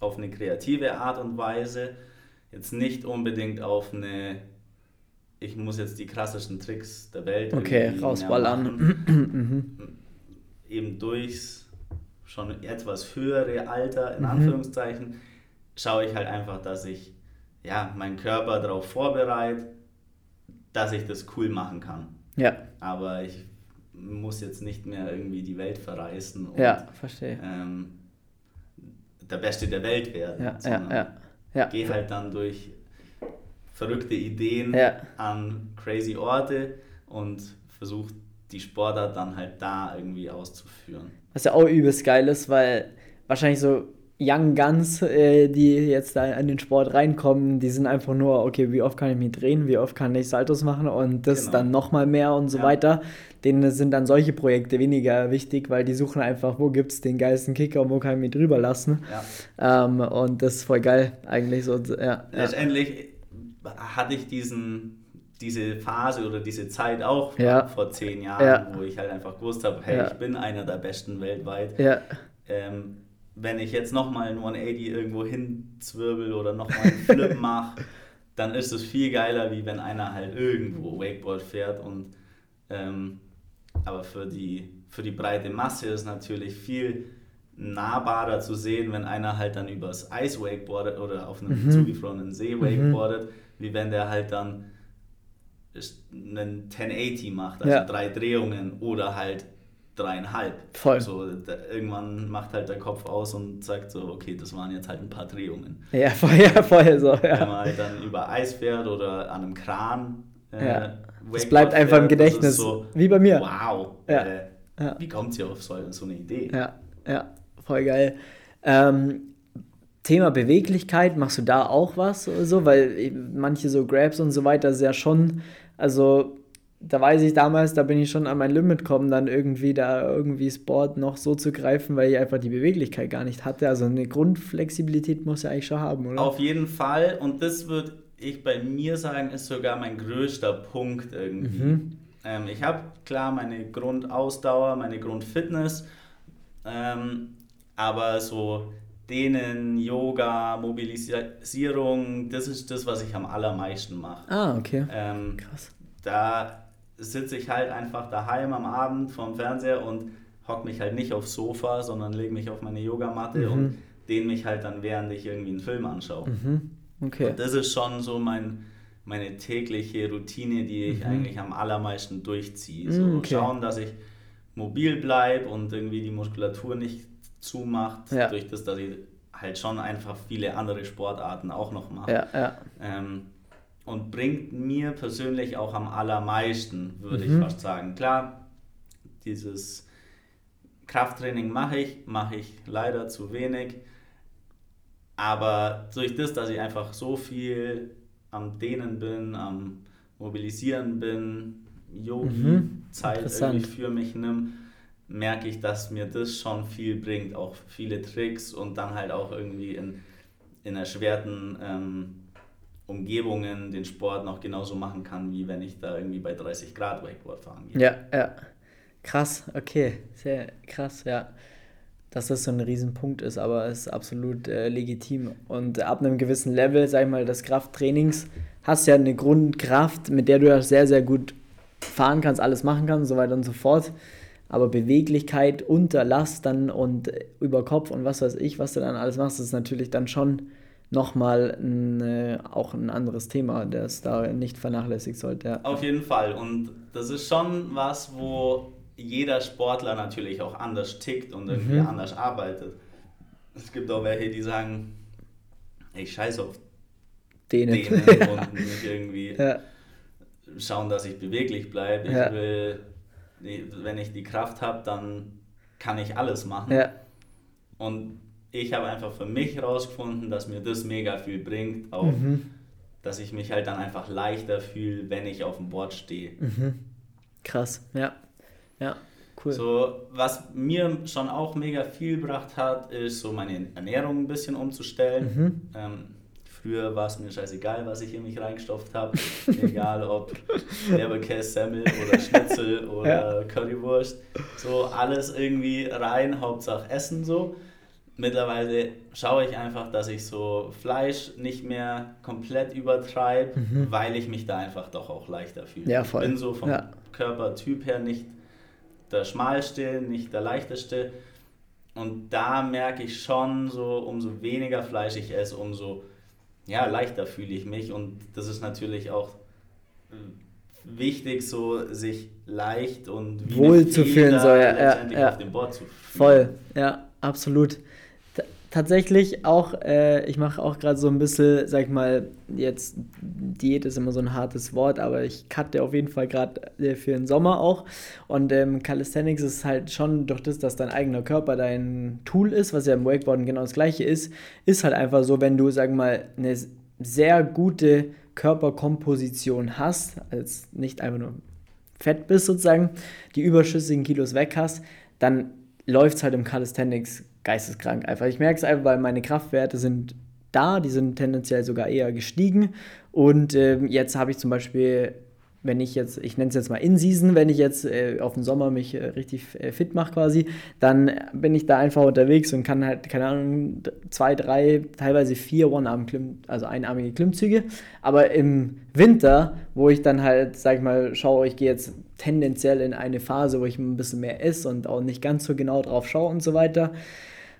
auf eine kreative Art und Weise jetzt nicht unbedingt auf eine, ich muss jetzt die krassesten Tricks der Welt okay, rausballern. Eben durchs schon etwas höhere Alter, in mhm. Anführungszeichen, schaue ich halt einfach, dass ich ja, meinen Körper darauf vorbereite, dass ich das cool machen kann. Ja. Aber ich muss jetzt nicht mehr irgendwie die Welt verreißen und ja, verstehe. Ähm, der Beste der Welt werden. Ja, ja, ja. Ja. Gehe halt dann durch verrückte Ideen ja. an crazy Orte und versuche die Sportart dann halt da irgendwie auszuführen. Was ja auch übelst geil ist, weil wahrscheinlich so Young Guns, äh, die jetzt da in den Sport reinkommen, die sind einfach nur, okay, wie oft kann ich mich drehen, wie oft kann ich Saltos machen und das genau. dann nochmal mehr und so ja. weiter. Denen sind dann solche Projekte weniger wichtig, weil die suchen einfach, wo gibt es den geilsten Kicker und wo kann ich mich drüber lassen. Ja. Ähm, und das ist voll geil, eigentlich so. Ja, Letztendlich hatte ich diesen diese Phase oder diese Zeit auch ja. vor zehn Jahren, ja. wo ich halt einfach gewusst habe, hey, ja. ich bin einer der Besten weltweit. Ähm, wenn ich jetzt nochmal ein 180 irgendwo hinzwirbel oder nochmal einen Flip mache, dann ist es viel geiler, wie wenn einer halt irgendwo Wakeboard fährt. Und, ähm, aber für die, für die breite Masse ist natürlich viel nahbarer zu sehen, wenn einer halt dann übers Eis wakeboardet oder auf einem mhm. zugefrorenen See mhm. wakeboardet, mhm. wie wenn der halt dann einen 1080 macht, also ja. drei Drehungen oder halt dreieinhalb. Voll. So, da, irgendwann macht halt der Kopf aus und sagt so, okay, das waren jetzt halt ein paar Drehungen. Ja, voll, ja, voll so. Ja. Wenn man halt dann über Eis fährt oder an einem Kran. Äh, ja. Es bleibt einfach im Gedächtnis. So, wie bei mir. Wow. Ja. Äh, ja. Wie kommt ihr auf so, so eine Idee? Ja, ja, voll geil. Ähm, Thema Beweglichkeit, machst du da auch was? So? Weil manche so Grabs und so weiter sehr schon, also da weiß ich damals, da bin ich schon an mein Limit gekommen, dann irgendwie da irgendwie Sport noch so zu greifen, weil ich einfach die Beweglichkeit gar nicht hatte. Also eine Grundflexibilität muss ja eigentlich schon haben, oder? Auf jeden Fall. Und das würde ich bei mir sagen, ist sogar mein größter Punkt irgendwie. Mhm. Ähm, ich habe klar meine Grundausdauer, meine Grundfitness, ähm, aber so Dehnen, Yoga, Mobilisierung, das ist das, was ich am allermeisten mache. Ah, okay. Ähm, Krass. Da sitze ich halt einfach daheim am Abend vorm Fernseher und hock mich halt nicht aufs Sofa, sondern lege mich auf meine Yogamatte mhm. und dehne mich halt dann, während ich irgendwie einen Film anschaue. Mhm. Okay. Und das ist schon so mein, meine tägliche Routine, die ich mhm. eigentlich am allermeisten durchziehe. So mhm, okay. schauen, dass ich mobil bleibe und irgendwie die Muskulatur nicht zumacht, ja. durch das, dass ich halt schon einfach viele andere Sportarten auch noch mache. Ja, ja. Ähm, und bringt mir persönlich auch am allermeisten, würde mhm. ich fast sagen. Klar, dieses Krafttraining mache ich, mache ich leider zu wenig. Aber durch das, dass ich einfach so viel am Dehnen bin, am Mobilisieren bin, Yogi-Zeit mhm. irgendwie für mich nimm, merke ich, dass mir das schon viel bringt. Auch viele Tricks und dann halt auch irgendwie in, in erschwerten ähm, Umgebungen den Sport noch genauso machen kann, wie wenn ich da irgendwie bei 30 Grad Wakeboard fahren gehe. Ja, ja. Krass, okay. Sehr krass, ja. Dass das so ein Riesenpunkt ist, aber es ist absolut äh, legitim. Und ab einem gewissen Level, sag ich mal, des Krafttrainings, hast du ja eine Grundkraft, mit der du ja sehr, sehr gut fahren kannst, alles machen kannst, so weiter und so fort. Aber Beweglichkeit unter Last dann und über Kopf und was weiß ich, was du dann alles machst, ist natürlich dann schon nochmal ein, äh, auch ein anderes Thema, das da nicht vernachlässigt sollte. Ja. Auf jeden Fall. Und das ist schon was, wo jeder Sportler natürlich auch anders tickt und irgendwie mhm. anders arbeitet. Es gibt auch welche, die sagen, ich scheiße auf denen, denen und nicht irgendwie ja. schauen, dass ich beweglich bleibe. Ich ja. will, wenn ich die Kraft habe, dann kann ich alles machen. Ja. Und ich habe einfach für mich herausgefunden, dass mir das mega viel bringt, auch mhm. dass ich mich halt dann einfach leichter fühle, wenn ich auf dem Board stehe. Mhm. Krass, ja. Ja, cool. So, was mir schon auch mega viel gebracht hat, ist so meine Ernährung ein bisschen umzustellen. Mhm. Ähm, früher war es mir scheißegal, was ich in mich reingestopft habe. Egal ob Leberkäse, Semmel oder Schnitzel oder ja. Currywurst. So alles irgendwie rein, Hauptsache Essen so mittlerweile schaue ich einfach, dass ich so Fleisch nicht mehr komplett übertreibe, mhm. weil ich mich da einfach doch auch leichter fühle. Ja, voll. Ich bin so vom ja. Körpertyp her nicht der schmalste, nicht der leichteste. Und da merke ich schon, so umso weniger Fleisch ich esse, umso ja, leichter fühle ich mich. Und das ist natürlich auch äh, wichtig, so sich leicht und wohl zu fühlen, so ja, ja, ja. auf dem Board zu fühlen. Voll, ja, absolut tatsächlich auch, äh, ich mache auch gerade so ein bisschen, sag ich mal, jetzt Diät ist immer so ein hartes Wort, aber ich cutte auf jeden Fall gerade äh, für den Sommer auch. Und ähm, Calisthenics ist halt schon durch das, dass dein eigener Körper dein Tool ist, was ja im Wakeboarden genau das gleiche ist, ist halt einfach so, wenn du, sag mal, eine sehr gute Körperkomposition hast, als nicht einfach nur fett bist sozusagen, die überschüssigen Kilos weg hast, dann läuft es halt im Calisthenics geisteskrank einfach. Ich merke es einfach, weil meine Kraftwerte sind da, die sind tendenziell sogar eher gestiegen. Und ähm, jetzt habe ich zum Beispiel wenn ich jetzt, ich nenne es jetzt mal In-Season, wenn ich jetzt äh, auf den Sommer mich äh, richtig äh, fit mache quasi, dann bin ich da einfach unterwegs und kann halt, keine Ahnung, zwei, drei, teilweise vier One-Arm-Klimm, also einarmige Klimmzüge. Aber im Winter, wo ich dann halt, sag ich mal, schaue, ich gehe jetzt tendenziell in eine Phase, wo ich ein bisschen mehr esse und auch nicht ganz so genau drauf schaue und so weiter,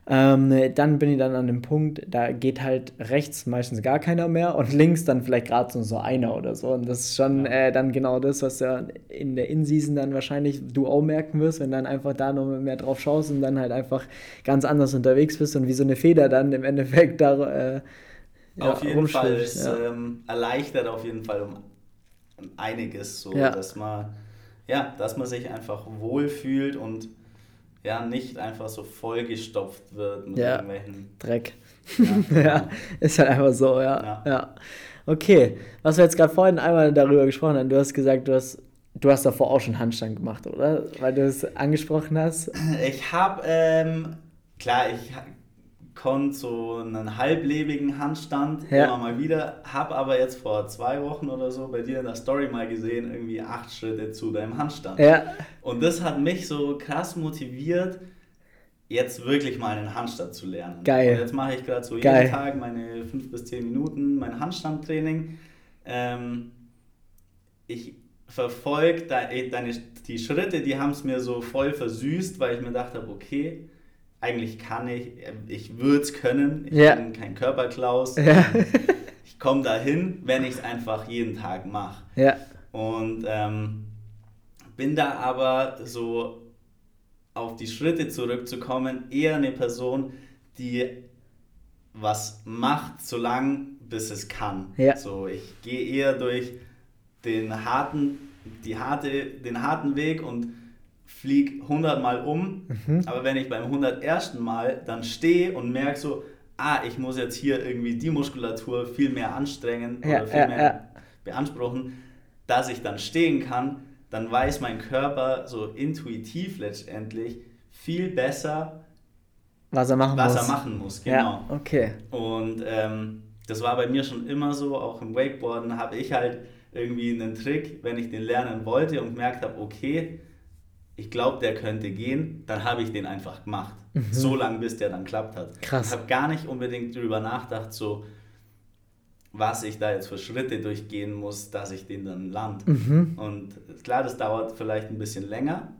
ähm, dann bin ich dann an dem Punkt, da geht halt rechts meistens gar keiner mehr und links dann vielleicht gerade so, so einer oder so. Und das ist schon äh, dann genau das, was ja in der In-Season dann wahrscheinlich du auch merken wirst, wenn dann einfach da noch mehr drauf schaust und dann halt einfach ganz anders unterwegs bist und wie so eine Feder dann im Endeffekt da. Äh, ja, auf jeden Fall, es ja. ähm, erleichtert auf jeden Fall um einiges, so ja. dass man ja, dass man sich einfach wohlfühlt und ja nicht einfach so vollgestopft wird mit ja, irgendwelchen Dreck. Ja. ja, ist halt einfach so, ja. ja. ja. Okay, was wir jetzt gerade vorhin einmal darüber gesprochen haben, du hast gesagt, du hast, du hast davor auch schon Handstand gemacht, oder? Weil du es angesprochen hast. Ich habe, ähm, klar, ich konnte so einen halblebigen Handstand ja. immer mal wieder, habe aber jetzt vor zwei Wochen oder so bei dir in der Story mal gesehen, irgendwie acht Schritte zu deinem Handstand. Ja. Und das hat mich so krass motiviert, jetzt wirklich mal einen Handstand zu lernen. Geil. Und jetzt mache ich gerade so Geil. jeden Tag meine fünf bis zehn Minuten mein Handstandtraining. Ähm, ich verfolge deine, die Schritte, die haben es mir so voll versüßt, weil ich mir gedacht habe, okay, eigentlich kann ich, ich würde es können, ich ja. bin kein Körperklaus. Ja. ich komme dahin, wenn ich es einfach jeden Tag mache. Ja. Und ähm, bin da aber so auf die Schritte zurückzukommen, eher eine Person, die was macht, solange bis es kann. Ja. So, ich gehe eher durch den harten, die harte, den harten Weg und fliege 100 Mal um. Mhm. Aber wenn ich beim 101. Mal dann stehe und merke so, ah, ich muss jetzt hier irgendwie die Muskulatur viel mehr anstrengen ja, oder viel ja, mehr ja. beanspruchen, dass ich dann stehen kann, dann weiß mein Körper so intuitiv letztendlich viel besser, was er machen was muss. er machen muss, genau. Okay. Und ähm, das war bei mir schon immer so, auch im Wakeboarden habe ich halt irgendwie einen Trick, wenn ich den lernen wollte und gemerkt habe, okay, ich glaube, der könnte gehen, dann habe ich den einfach gemacht. Mhm. So lange, bis der dann klappt hat. Krass. Ich habe gar nicht unbedingt darüber nachgedacht, so was ich da jetzt für Schritte durchgehen muss, dass ich den dann land. Mhm. Und klar, das dauert vielleicht ein bisschen länger,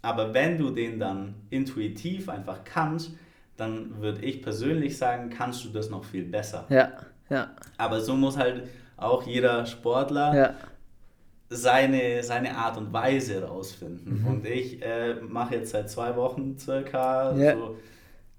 aber wenn du den dann intuitiv einfach kannst, dann würde ich persönlich sagen, kannst du das noch viel besser. Ja, ja. Aber so muss halt auch jeder Sportler ja. Seine, seine Art und Weise rausfinden. Mhm. Und ich äh, mache jetzt seit zwei Wochen circa ja. so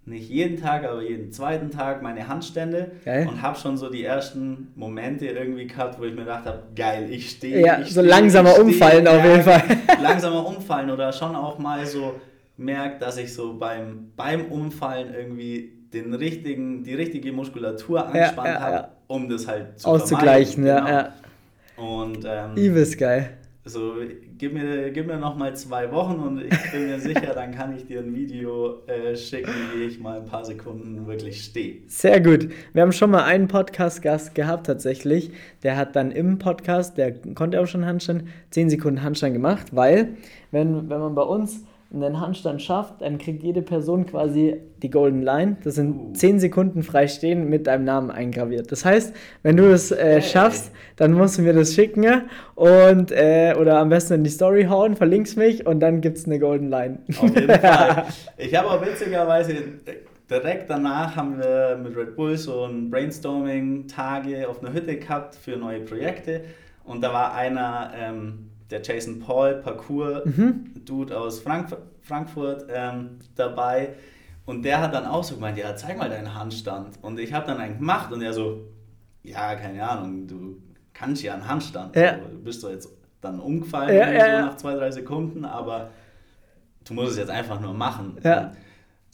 nicht jeden Tag, aber jeden zweiten Tag meine Handstände geil. und habe schon so die ersten Momente irgendwie gehabt, wo ich mir gedacht habe, geil, ich stehe. Ja, ich so steh, langsamer umfallen auf jeden Fall. langsamer umfallen oder schon auch mal so merkt, dass ich so beim, beim Umfallen irgendwie den richtigen, die richtige Muskulatur angespannt ja, ja, habe, um das halt zu auszugleichen. Genau. Ja, ja. Und ähm, Übelst geil. So, gib mir, gib mir noch mal zwei Wochen und ich bin mir sicher, dann kann ich dir ein Video äh, schicken, wie ich mal ein paar Sekunden wirklich stehe. Sehr gut. Wir haben schon mal einen Podcast-Gast gehabt tatsächlich. Der hat dann im Podcast, der konnte auch schon Handstand, 10 Sekunden Handstand gemacht, weil wenn, wenn man bei uns einen Handstand schafft, dann kriegt jede Person quasi die Golden Line. Das sind uh. 10 Sekunden frei stehen mit deinem Namen eingraviert. Das heißt, wenn du es äh, schaffst, dann musst du mir das schicken und äh, oder am besten in die Story hauen, verlinkst mich und dann gibt es eine Golden Line. Auf jeden Fall. Ich habe auch witzigerweise direkt danach haben wir mit Red Bull so ein Brainstorming-Tage auf einer Hütte gehabt für neue Projekte und da war einer ähm, der Jason Paul, Parcours-Dude mhm. aus Frank Frankfurt ähm, dabei. Und der hat dann auch so gemeint, ja, zeig mal deinen Handstand. Und ich habe dann einen gemacht und er so, ja, keine Ahnung, du kannst ja einen Handstand. Ja. du bist doch jetzt dann umgefallen ja, ja, so nach zwei, drei Sekunden, aber du musst es jetzt einfach nur machen. Ja.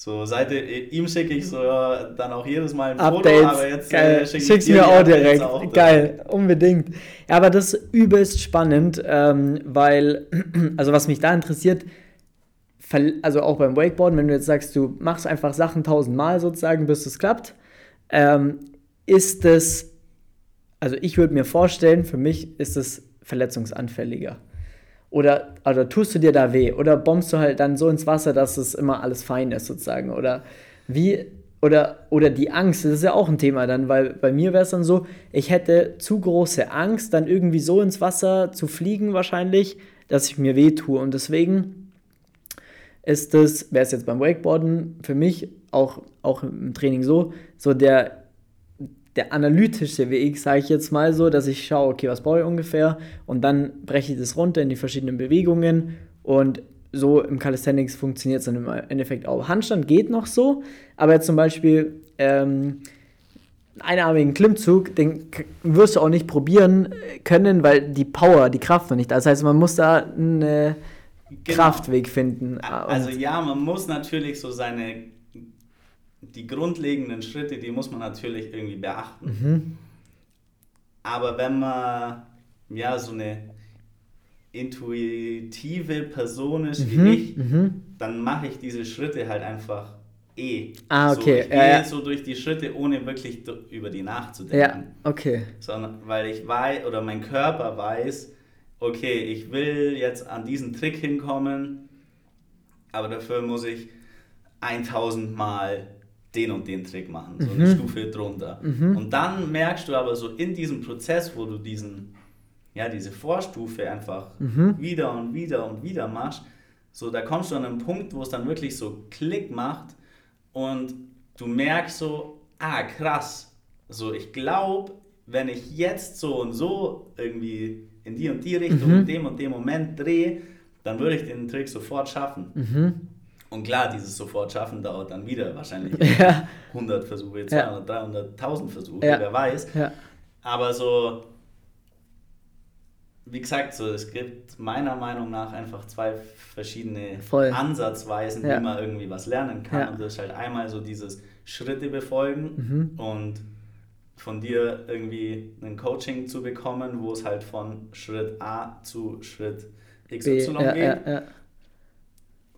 So, seit ihm schicke ich so ja, dann auch jedes Mal ein Updates. Foto, aber jetzt Geil. Äh, schicke Schick's ich mir auch direkt. Auch Geil, unbedingt. Ja, aber das ist übelst spannend, ähm, weil, also was mich da interessiert, also auch beim Wakeboarden, wenn du jetzt sagst, du machst einfach Sachen tausendmal sozusagen, bis es klappt, ähm, ist es, also ich würde mir vorstellen, für mich ist es verletzungsanfälliger. Oder, oder tust du dir da weh? Oder bombst du halt dann so ins Wasser, dass es immer alles fein ist, sozusagen? Oder wie, oder, oder die Angst, das ist ja auch ein Thema dann, weil bei mir wäre es dann so, ich hätte zu große Angst, dann irgendwie so ins Wasser zu fliegen, wahrscheinlich, dass ich mir weh tue. Und deswegen ist das, wäre es jetzt beim Wakeboarden für mich auch, auch im Training so, so der der analytische Weg, sage ich jetzt mal so, dass ich schaue, okay, was brauche ich ungefähr und dann breche ich das runter in die verschiedenen Bewegungen und so im Calisthenics funktioniert es dann im Endeffekt auch. Handstand geht noch so, aber jetzt zum Beispiel ähm, einarmigen Klimmzug, den wirst du auch nicht probieren können, weil die Power, die Kraft noch nicht da ist. Das heißt, man muss da einen genau. Kraftweg finden. Also ja, man muss natürlich so seine die grundlegenden Schritte, die muss man natürlich irgendwie beachten. Mhm. Aber wenn man ja so eine intuitive Person ist mhm. wie ich, mhm. dann mache ich diese Schritte halt einfach eh. Ah, okay. So, ich gehe ja, so durch die Schritte, ohne wirklich über die nachzudenken. Ja, okay. Sondern weil ich weiß, oder mein Körper weiß, okay, ich will jetzt an diesen Trick hinkommen, aber dafür muss ich 1000 Mal den und den Trick machen, so mhm. eine Stufe drunter. Mhm. Und dann merkst du aber so in diesem Prozess, wo du diesen, ja, diese Vorstufe einfach mhm. wieder und wieder und wieder machst, so da kommst du an einen Punkt, wo es dann wirklich so Klick macht und du merkst so, ah krass, so ich glaube, wenn ich jetzt so und so irgendwie in die und die Richtung, mhm. in dem und dem Moment drehe, dann würde ich den Trick sofort schaffen. Und klar, dieses sofort schaffen dauert dann wieder wahrscheinlich ja. 100 Versuche, 200, ja. 300, 1000 Versuche, ja. wer weiß. Aber so, wie gesagt, so, es gibt meiner Meinung nach einfach zwei verschiedene Voll. Ansatzweisen, wie man irgendwie was lernen kann. Und das ist halt einmal so dieses Schritte befolgen mhm. und von dir irgendwie ein Coaching zu bekommen, wo es halt von Schritt A zu Schritt XY B, geht.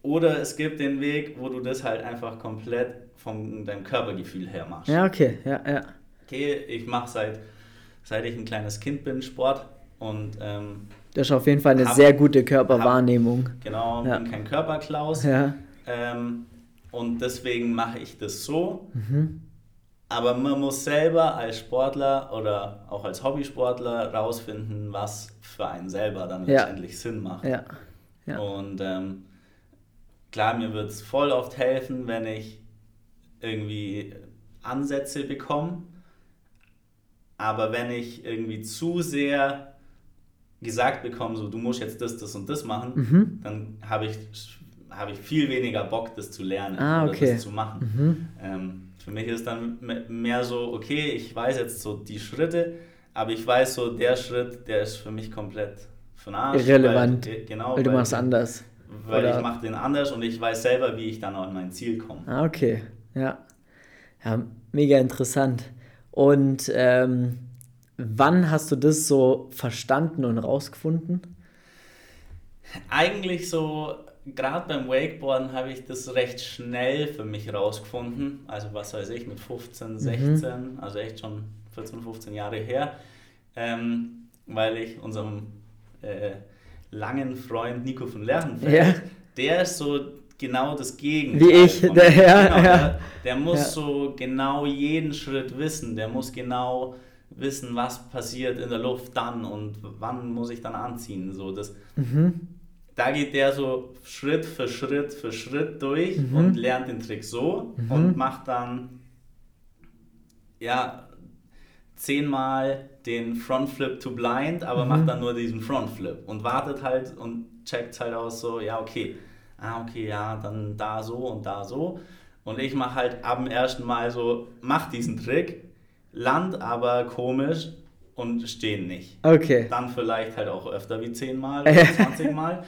Oder es gibt den Weg, wo du das halt einfach komplett von deinem Körpergefühl her machst. Ja, okay, ja, ja. Okay, ich mache seit, seit ich ein kleines Kind bin Sport und ähm, das ist auf jeden Fall eine hab, sehr gute Körperwahrnehmung. Hab, genau, ja. bin kein Körperklaus. Ja. Ähm, und deswegen mache ich das so. Mhm. Aber man muss selber als Sportler oder auch als Hobbysportler rausfinden, was für einen selber dann ja. letztendlich Sinn macht. Ja. Ja. Und ähm, klar, mir wird es voll oft helfen, wenn ich irgendwie Ansätze bekomme. Aber wenn ich irgendwie zu sehr gesagt bekomme, so du musst jetzt das, das und das machen, mhm. dann habe ich, hab ich viel weniger Bock, das zu lernen ah, okay. oder das zu machen. Mhm. Ähm, für mich ist dann mehr so, okay, ich weiß jetzt so die Schritte, aber ich weiß so, der Schritt, der ist für mich komplett von Arsch. Irrelevant. Weil, genau, weil du machst anders. Weil Oder? ich mache den anders und ich weiß selber, wie ich dann an mein Ziel komme. Ah, okay. Ja. Ja, mega interessant. Und ähm, wann hast du das so verstanden und rausgefunden? Eigentlich so, gerade beim Wakeboarden habe ich das recht schnell für mich rausgefunden. Also was weiß ich, mit 15, 16, mhm. also echt schon 14, 15 Jahre her. Ähm, weil ich unserem äh, langen Freund Nico von Lerchenfeld, ja. der ist so genau das Gegenteil. Wie ich, der, genau, ja. Der, der muss ja. so genau jeden Schritt wissen, der muss genau wissen, was passiert in der Luft dann und wann muss ich dann anziehen. So, das, mhm. Da geht der so Schritt für Schritt für Schritt durch mhm. und lernt den Trick so mhm. und macht dann ja zehnmal den Frontflip to Blind, aber mhm. macht dann nur diesen Frontflip und wartet halt und checkt halt aus so, ja, okay, ah, okay, ja, dann da so und da so. Und ich mache halt ab dem ersten Mal so, mach diesen Trick, land aber komisch und stehen nicht. Okay. Dann vielleicht halt auch öfter wie zehnmal oder 20 Mal.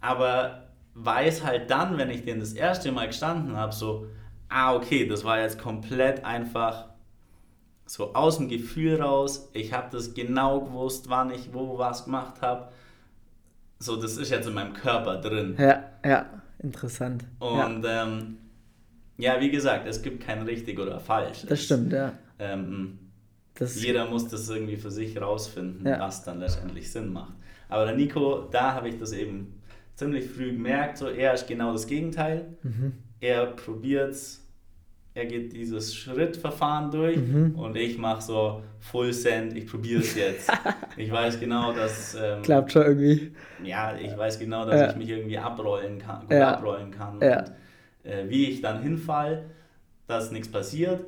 Aber weiß halt dann, wenn ich den das erste Mal gestanden habe, so, ah, okay, das war jetzt komplett einfach so aus dem Gefühl raus. Ich habe das genau gewusst, wann ich wo was gemacht habe. So, das ist jetzt in meinem Körper drin. Ja, ja, interessant. Und ja, ähm, ja wie gesagt, es gibt kein richtig oder falsch. Das stimmt, ja. Ähm, das jeder muss das irgendwie für sich rausfinden, ja. was dann letztendlich Sinn macht. Aber der Nico, da habe ich das eben ziemlich früh gemerkt, so er ist genau das Gegenteil. Mhm. Er probiert es er geht dieses Schrittverfahren durch mhm. und ich mache so Full Send, ich probiere es jetzt. ich weiß genau, dass... Ähm, Klappt schon irgendwie. Ja, ich weiß genau, dass ja. ich mich irgendwie abrollen kann, ja. abrollen kann. Ja. Und äh, wie ich dann hinfall, dass nichts passiert.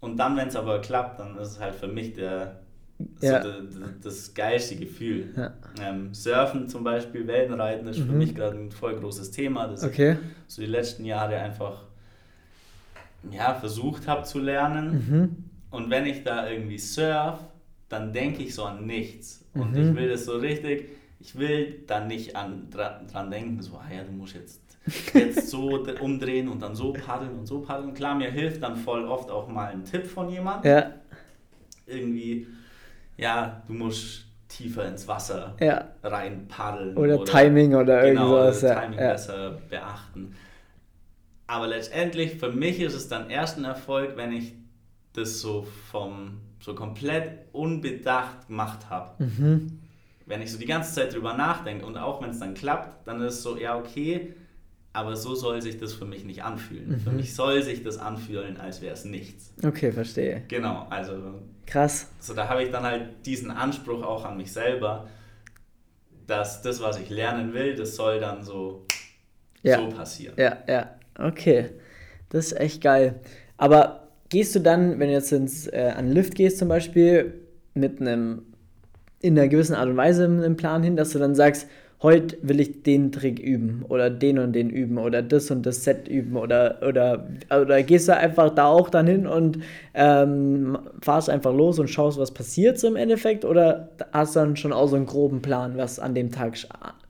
Und dann, wenn es aber klappt, dann ist es halt für mich der, so ja. de, de, das geilste Gefühl. Ähm, Surfen zum Beispiel, Wellenreiten ist mhm. für mich gerade ein voll großes Thema. Das okay. so die letzten Jahre einfach ja, versucht habe zu lernen. Mhm. Und wenn ich da irgendwie surf, dann denke ich so an nichts. Und mhm. ich will das so richtig, ich will dann nicht an, dran, dran denken, so, ah ja, du musst jetzt, jetzt so umdrehen und dann so paddeln und so paddeln. Klar, mir hilft dann voll oft auch mal ein Tipp von jemandem. Ja. Irgendwie, ja, du musst tiefer ins Wasser ja. rein paddeln. Oder, oder Timing oder genau, irgendwas. Oder Timing ja. besser beachten. Aber letztendlich, für mich ist es dann erst ein Erfolg, wenn ich das so vom so komplett unbedacht gemacht habe. Mhm. Wenn ich so die ganze Zeit drüber nachdenke und auch wenn es dann klappt, dann ist es so, ja, okay, aber so soll sich das für mich nicht anfühlen. Mhm. Für mich soll sich das anfühlen, als wäre es nichts. Okay, verstehe. Genau, also. Krass. So, da habe ich dann halt diesen Anspruch auch an mich selber, dass das, was ich lernen will, das soll dann so, ja. so passieren. Ja, ja. Okay, das ist echt geil. Aber gehst du dann, wenn du jetzt ins, äh, an Lift gehst zum Beispiel, mit einem, in einer gewissen Art und Weise im Plan hin, dass du dann sagst, heute will ich den Trick üben oder den und den üben oder das und das Set üben oder, oder, oder gehst du einfach da auch dann hin und ähm, fahrst einfach los und schaust, was passiert so im Endeffekt oder hast du dann schon auch so einen groben Plan, was an dem Tag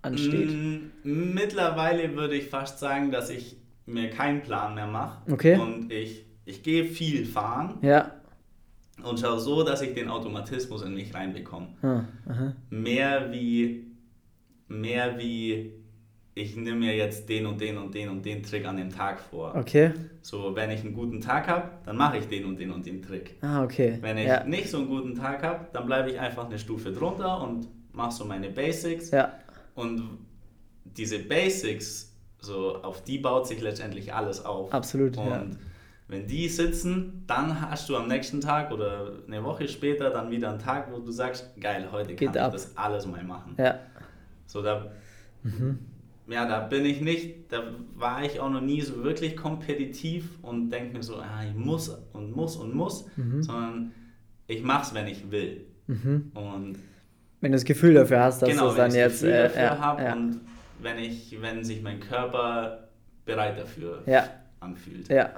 ansteht? Mm, mittlerweile würde ich fast sagen, dass ich mir keinen Plan mehr mache okay. und ich, ich gehe viel fahren. Ja und schaue so, dass ich den Automatismus in mich reinbekomme. Ah, mehr wie, mehr wie, ich nehme mir jetzt den und den und den und den Trick an dem Tag vor. Okay. So, wenn ich einen guten Tag habe, dann mache ich den und den und den Trick. Ah, okay. Wenn ich ja. nicht so einen guten Tag habe, dann bleibe ich einfach eine Stufe drunter und mache so meine Basics. Ja. Und diese Basics, so auf die baut sich letztendlich alles auf. Absolut. Und ja wenn die sitzen, dann hast du am nächsten Tag oder eine Woche später dann wieder einen Tag, wo du sagst, geil, heute Geht kann ab. ich das alles mal machen. Ja. So da, mhm. ja, da bin ich nicht, da war ich auch noch nie so wirklich kompetitiv und denke mir so, ah, ich muss und muss und muss, mhm. sondern ich mach's, wenn ich will. Mhm. Und wenn du das Gefühl dafür hast, dass genau, du es dann jetzt Gefühl äh, dafür ja, habe ja. und wenn ich, wenn sich mein Körper bereit dafür ja. anfühlt. Ja.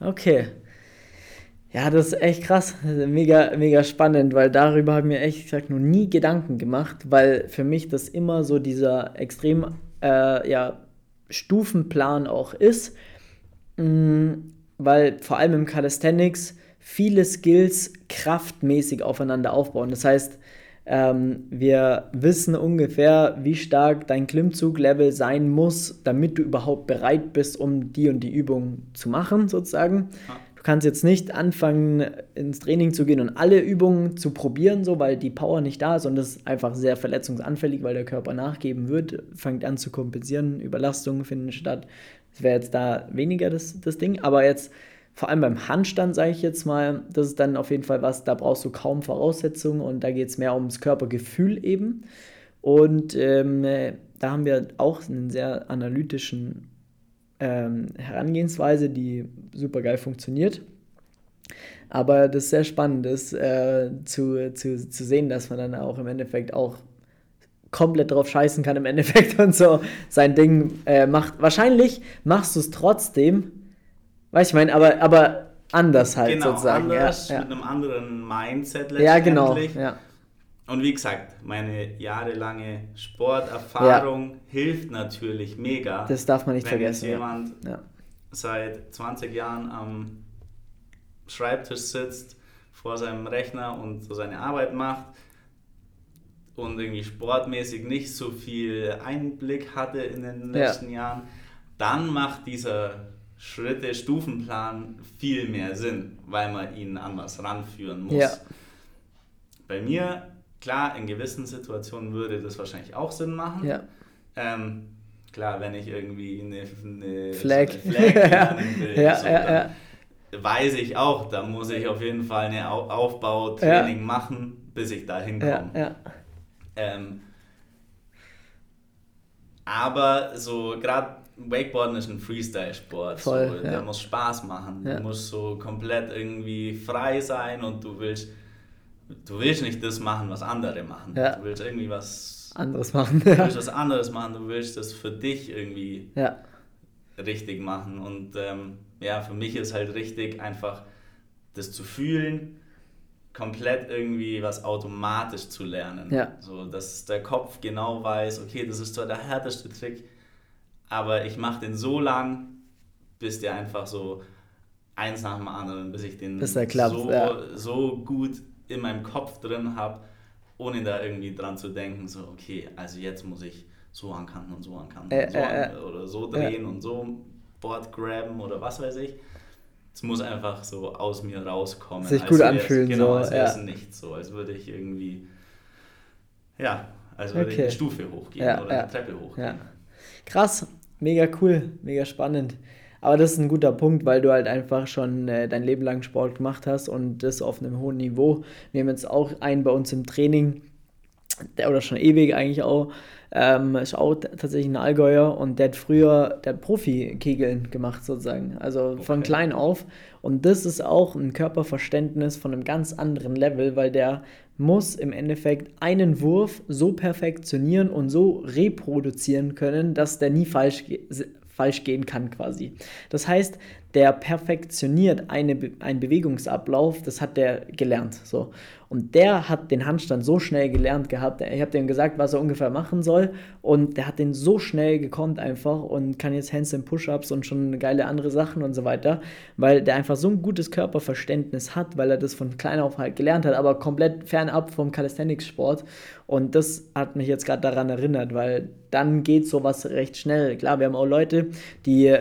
Okay. Ja, das ist echt krass. Mega, mega spannend, weil darüber habe ich mir echt gesagt noch nie Gedanken gemacht, weil für mich das immer so dieser extrem äh, ja, Stufenplan auch ist. Mhm, weil vor allem im Calisthenics viele Skills kraftmäßig aufeinander aufbauen. Das heißt, ähm, wir wissen ungefähr, wie stark dein Klimmzuglevel sein muss, damit du überhaupt bereit bist, um die und die Übung zu machen, sozusagen. Du kannst jetzt nicht anfangen, ins Training zu gehen und alle Übungen zu probieren, so, weil die Power nicht da ist und das ist einfach sehr verletzungsanfällig, weil der Körper nachgeben wird, fängt an zu kompensieren, Überlastungen finden statt. Das wäre jetzt da weniger das, das Ding, aber jetzt vor allem beim Handstand, sage ich jetzt mal, das ist dann auf jeden Fall was, da brauchst du kaum Voraussetzungen und da geht es mehr ums Körpergefühl eben. Und ähm, da haben wir auch einen sehr analytischen ähm, Herangehensweise, die super geil funktioniert. Aber das ist sehr spannend, ist, äh, zu, zu, zu sehen, dass man dann auch im Endeffekt auch komplett drauf scheißen kann im Endeffekt und so sein Ding äh, macht. Wahrscheinlich machst du es trotzdem, Weißt du, ich meine, aber, aber anders halt genau, sozusagen. Anders, ja, mit einem anderen Mindset letztendlich. Ja, genau. Ja. Und wie gesagt, meine jahrelange Sporterfahrung ja. hilft natürlich mega. Das darf man nicht wenn vergessen. Wenn jemand ja. seit 20 Jahren am Schreibtisch sitzt, vor seinem Rechner und so seine Arbeit macht und irgendwie sportmäßig nicht so viel Einblick hatte in den letzten Jahren, dann macht dieser Schritte, Stufenplan viel mehr Sinn, weil man ihn an was ranführen muss. Ja. Bei mir, klar, in gewissen Situationen würde das wahrscheinlich auch Sinn machen. Ja. Ähm, klar, wenn ich irgendwie eine, eine Flag, so eine Flag lernen will, ja, so, ja, weiß ich auch, da muss ich auf jeden Fall eine Aufbautraining machen, bis ich da hinkomme. Ähm, aber so gerade Wakeboarden ist ein Freestyle-Sport. So, ja. Der muss Spaß machen. Ja. Du musst so komplett irgendwie frei sein und du willst, du willst nicht das machen, was andere machen. Ja. Du willst irgendwie was anderes machen. Du willst was anderes machen. Du willst das für dich irgendwie richtig machen. Und ähm, ja, für mich ist halt richtig einfach das zu fühlen, komplett irgendwie was automatisch zu lernen. Ja. So, dass der Kopf genau weiß, okay, das ist zwar der härteste Trick, aber ich mache den so lang, bis der einfach so eins nach dem anderen, bis ich den bis klappt, so, ja. so gut in meinem Kopf drin habe, ohne da irgendwie dran zu denken, so okay, also jetzt muss ich so ankanten und so ankanten äh, so äh, an, oder so drehen und so Board graben oder was weiß ich. Es muss einfach so aus mir rauskommen. Sich gut anfühlen. Genau, so, als wäre es ja. nicht so, als würde ich irgendwie, ja, als würde okay. ich eine Stufe hochgehen ja, oder eine Treppe hochgehen. Krass, mega cool, mega spannend. Aber das ist ein guter Punkt, weil du halt einfach schon äh, dein Leben lang Sport gemacht hast und das auf einem hohen Niveau. Wir haben jetzt auch einen bei uns im Training, der oder schon ewig eigentlich auch, ähm, ist auch tatsächlich ein Allgäuer und der hat früher, der Profi-Kegeln gemacht sozusagen, also okay. von klein auf. Und das ist auch ein Körperverständnis von einem ganz anderen Level, weil der muss im Endeffekt einen Wurf so perfektionieren und so reproduzieren können, dass der nie falsch, falsch gehen kann quasi. Das heißt, der perfektioniert eine, einen Bewegungsablauf, das hat der gelernt. So. Und der hat den Handstand so schnell gelernt gehabt. Ich habe dem gesagt, was er ungefähr machen soll. Und der hat den so schnell gekonnt einfach und kann jetzt Handstand Push-Ups und schon geile andere Sachen und so weiter, weil der einfach so ein gutes Körperverständnis hat, weil er das von klein auf halt gelernt hat, aber komplett fernab vom Calisthenics-Sport. Und das hat mich jetzt gerade daran erinnert, weil dann geht sowas recht schnell. Klar, wir haben auch Leute, die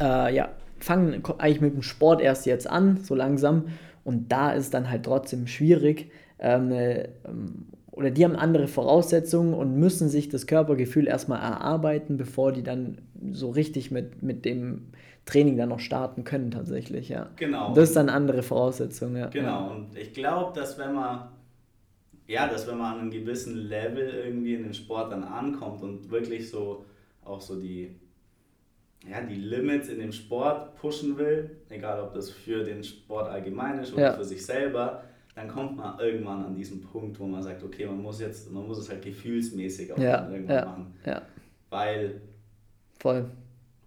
äh, ja, fangen eigentlich mit dem Sport erst jetzt an, so langsam. Und da ist dann halt trotzdem schwierig. Ähm, äh, oder die haben andere Voraussetzungen und müssen sich das Körpergefühl erstmal erarbeiten, bevor die dann so richtig mit, mit dem Training dann noch starten können tatsächlich, ja. Genau. Und das ist dann andere Voraussetzungen, ja. Genau, und ich glaube, dass wenn man ja, dass wenn man an einem gewissen Level irgendwie in den Sport dann ankommt und wirklich so auch so die ja, die Limits in dem Sport pushen will, egal ob das für den Sport allgemein ist oder ja. für sich selber, dann kommt man irgendwann an diesen Punkt, wo man sagt, okay, man muss jetzt, man muss es halt gefühlsmäßig auch ja. irgendwann ja. machen. Ja. Weil, Voll.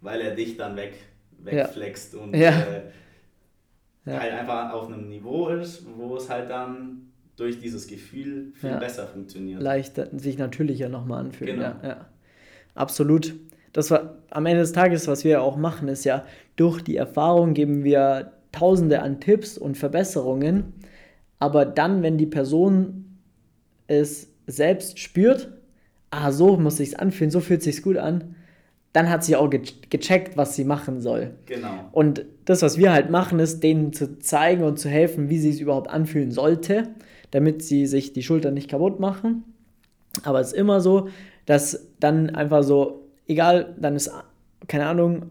weil er dich dann weg, wegflext und äh, halt einfach auf einem Niveau ist, wo es halt dann durch dieses Gefühl viel besser funktioniert. Leichter, sich natürlicher nochmal anfühlt. Genau. Absolut das war am Ende des Tages, was wir auch machen, ist ja, durch die Erfahrung geben wir tausende an Tipps und Verbesserungen, aber dann, wenn die Person es selbst spürt, ah, so muss sich's anfühlen, so fühlt sich's gut an, dann hat sie auch ge gecheckt, was sie machen soll. Genau. Und das, was wir halt machen, ist, denen zu zeigen und zu helfen, wie sie es überhaupt anfühlen sollte, damit sie sich die Schultern nicht kaputt machen. Aber es ist immer so, dass dann einfach so egal, dann ist, keine Ahnung,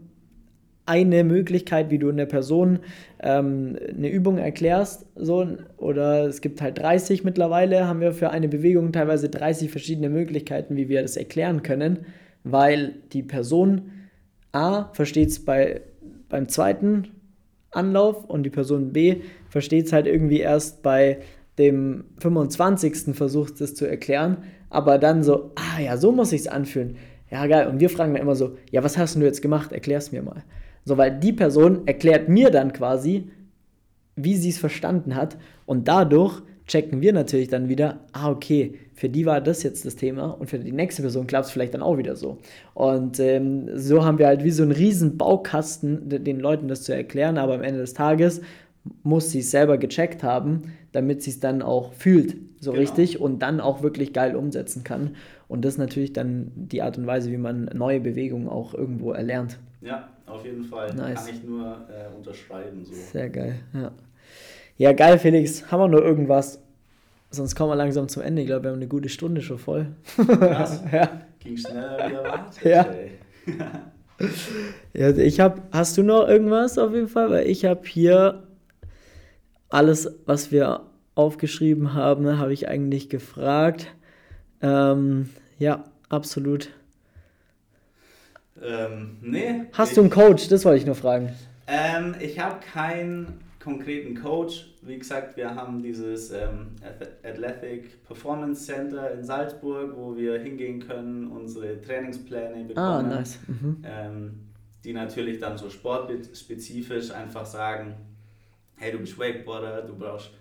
eine Möglichkeit, wie du einer Person ähm, eine Übung erklärst, so, oder es gibt halt 30 mittlerweile, haben wir für eine Bewegung teilweise 30 verschiedene Möglichkeiten, wie wir das erklären können, weil die Person A versteht es bei, beim zweiten Anlauf und die Person B versteht es halt irgendwie erst bei dem 25. Versuch, das zu erklären, aber dann so, ah ja, so muss ich es anfühlen ja, geil. Und wir fragen dann immer so, ja, was hast du jetzt gemacht? Erklär's mir mal. So, weil die Person erklärt mir dann quasi, wie sie es verstanden hat. Und dadurch checken wir natürlich dann wieder, ah, okay, für die war das jetzt das Thema und für die nächste Person klappt es vielleicht dann auch wieder so. Und ähm, so haben wir halt wie so einen riesen Baukasten, den Leuten das zu erklären, aber am Ende des Tages muss sie es selber gecheckt haben, damit sie es dann auch fühlt, so genau. richtig und dann auch wirklich geil umsetzen kann. Und das ist natürlich dann die Art und Weise, wie man neue Bewegungen auch irgendwo erlernt. Ja, auf jeden Fall. Nice. Kann ich nur äh, unterschreiben. So. Sehr geil, ja. Ja, geil, Felix. Haben wir noch irgendwas? Sonst kommen wir langsam zum Ende. Ich glaube, wir haben eine gute Stunde schon voll. Krass. ja. Ging schneller wie erwartet. Ja. ja, ich habe. Hast du noch irgendwas auf jeden Fall? Weil ich habe hier alles, was wir aufgeschrieben haben, habe ich eigentlich gefragt. Ähm, ja, absolut. Ähm, nee. Hast ich, du einen Coach? Das wollte ich nur fragen. Ähm, ich habe keinen konkreten Coach. Wie gesagt, wir haben dieses ähm, Athletic Performance Center in Salzburg, wo wir hingehen können, unsere Trainingspläne ah, bekommen. Ah, nice. Mhm. Ähm, die natürlich dann so sportspezifisch einfach sagen, hey, du bist Wakeboarder, du brauchst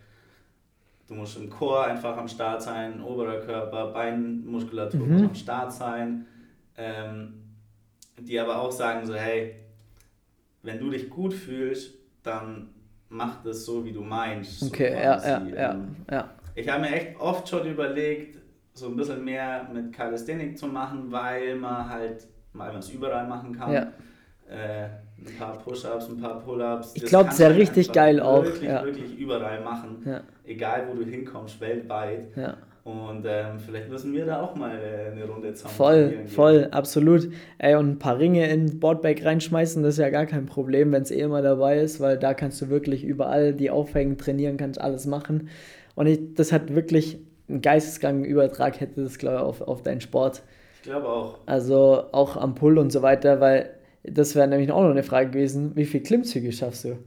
Du musst im Chor einfach am Start sein, oberer Körper, Beinmuskulatur mhm. muss am Start sein. Ähm, die aber auch sagen so, hey, wenn du dich gut fühlst, dann mach das so, wie du meinst. Okay, so ja, ja, ja, ähm, ja. Ich habe mir echt oft schon überlegt, so ein bisschen mehr mit Calisthenics zu machen, weil man halt, weil man es überall machen kann. Ja. Äh, ein paar Push-Ups, ein paar Pull-Ups. Ich glaube, es ist ja richtig geil auch. Wirklich, ja. wirklich überall machen. Ja. Egal, wo du hinkommst, weltweit. Ja. Und ähm, vielleicht müssen wir da auch mal äh, eine Runde zusammen Voll, voll, absolut. Ey, und ein paar Ringe in Boardbag reinschmeißen, das ist ja gar kein Problem, wenn es eh immer dabei ist, weil da kannst du wirklich überall die aufhängen, trainieren, kannst alles machen. Und ich, das hat wirklich einen geisteskranken Übertrag hätte das, glaube ich, auf, auf deinen Sport. Ich glaube auch. Also auch am Pull und so weiter, weil das wäre nämlich auch noch eine Frage gewesen, wie viel Klimmzüge schaffst du?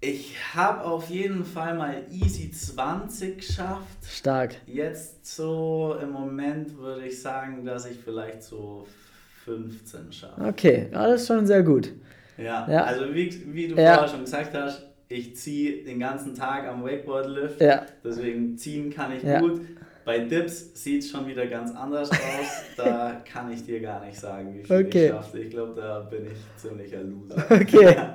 Ich habe auf jeden Fall mal easy 20 geschafft. Stark. Jetzt so im Moment würde ich sagen, dass ich vielleicht so 15 schaffe. Okay, ja, das ist schon sehr gut. Ja, ja. also wie, wie du ja. vorher schon gesagt hast, ich ziehe den ganzen Tag am Wakeboard-Lift. Ja. Deswegen ziehen kann ich gut. Bei Dips sieht es schon wieder ganz anders aus. da kann ich dir gar nicht sagen, wie viel okay. ich schaffe. Ich glaube, da bin ich ziemlicher Loser. Okay.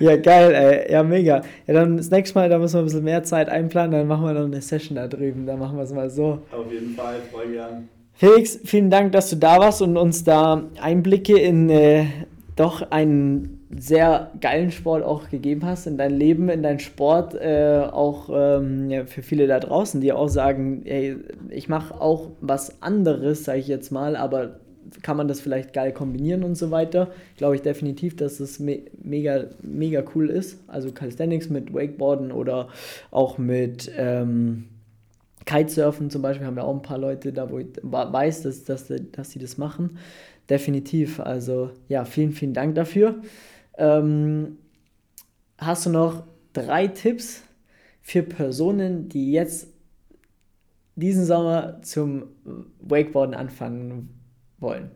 Ja, geil, ey. Ja, mega. Ja, dann das nächste Mal, da müssen wir ein bisschen mehr Zeit einplanen. Dann machen wir noch eine Session da drüben. Dann machen wir es mal so. Auf jeden Fall, voll gern. Felix, vielen Dank, dass du da warst und uns da Einblicke in äh, doch einen sehr geilen Sport auch gegeben hast, in dein Leben, in deinen Sport, äh, auch ähm, ja, für viele da draußen, die auch sagen, hey, ich mache auch was anderes, sage ich jetzt mal, aber kann man das vielleicht geil kombinieren und so weiter. Glaube ich definitiv, dass es me mega, mega cool ist. Also Calisthenics mit Wakeboarden oder auch mit ähm, Kitesurfen zum Beispiel haben wir auch ein paar Leute da, wo ich weiß, dass, dass, dass sie das machen. Definitiv. Also ja, vielen, vielen Dank dafür. Ähm, hast du noch drei Tipps für Personen, die jetzt diesen Sommer zum Wakeboarden anfangen wollen?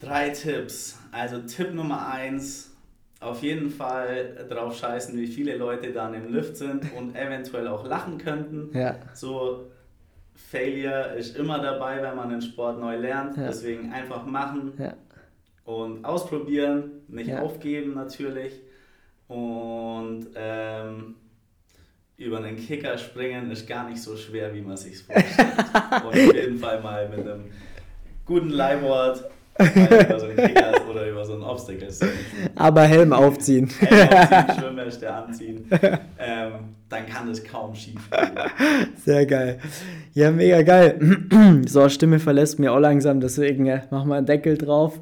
Drei Tipps. Also Tipp Nummer eins, auf jeden Fall drauf scheißen, wie viele Leute dann im Lift sind und eventuell auch lachen könnten. Ja. So Failure ist immer dabei, wenn man den Sport neu lernt. Ja. Deswegen einfach machen. Ja und ausprobieren, nicht ja. aufgeben natürlich und ähm, über einen Kicker springen ist gar nicht so schwer, wie man sich vorstellt. und auf jeden Fall mal mit einem guten Leihwort über so einen Kicker oder über so einen Obstacle. Aber Helm aufziehen. Helm aufziehen, Schwimmweste anziehen. Ähm, dann kann es kaum schief gehen. Sehr geil. Ja, mega geil. so, Stimme verlässt mir auch langsam, deswegen äh, machen wir einen Deckel drauf.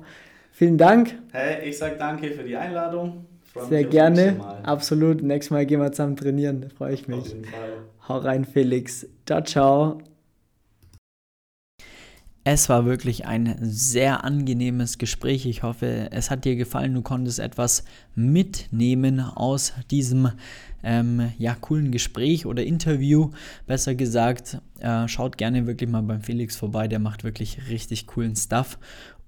Vielen Dank. Hey, ich sag danke für die Einladung. Sehr gerne. Absolut. Nächstes Mal gehen wir zusammen trainieren. Da freue ich mich. Auf jeden Fall. Hau rein, Felix. Ciao, ciao. Es war wirklich ein sehr angenehmes Gespräch. Ich hoffe, es hat dir gefallen. Du konntest etwas mitnehmen aus diesem ähm, ja, coolen Gespräch oder Interview. Besser gesagt, äh, schaut gerne wirklich mal beim Felix vorbei. Der macht wirklich richtig coolen Stuff.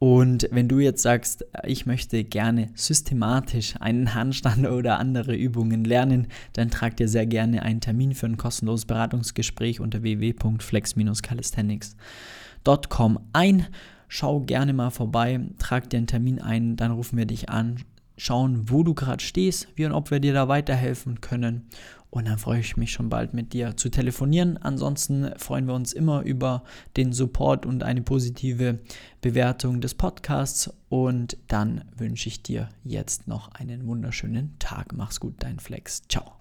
Und wenn du jetzt sagst, ich möchte gerne systematisch einen Handstand oder andere Übungen lernen, dann trag dir sehr gerne einen Termin für ein kostenloses Beratungsgespräch unter www.flex-calisthenics.com ein. Schau gerne mal vorbei, trag dir einen Termin ein, dann rufen wir dich an, schauen, wo du gerade stehst, wie und ob wir dir da weiterhelfen können. Und dann freue ich mich schon bald mit dir zu telefonieren. Ansonsten freuen wir uns immer über den Support und eine positive Bewertung des Podcasts. Und dann wünsche ich dir jetzt noch einen wunderschönen Tag. Mach's gut, dein Flex. Ciao.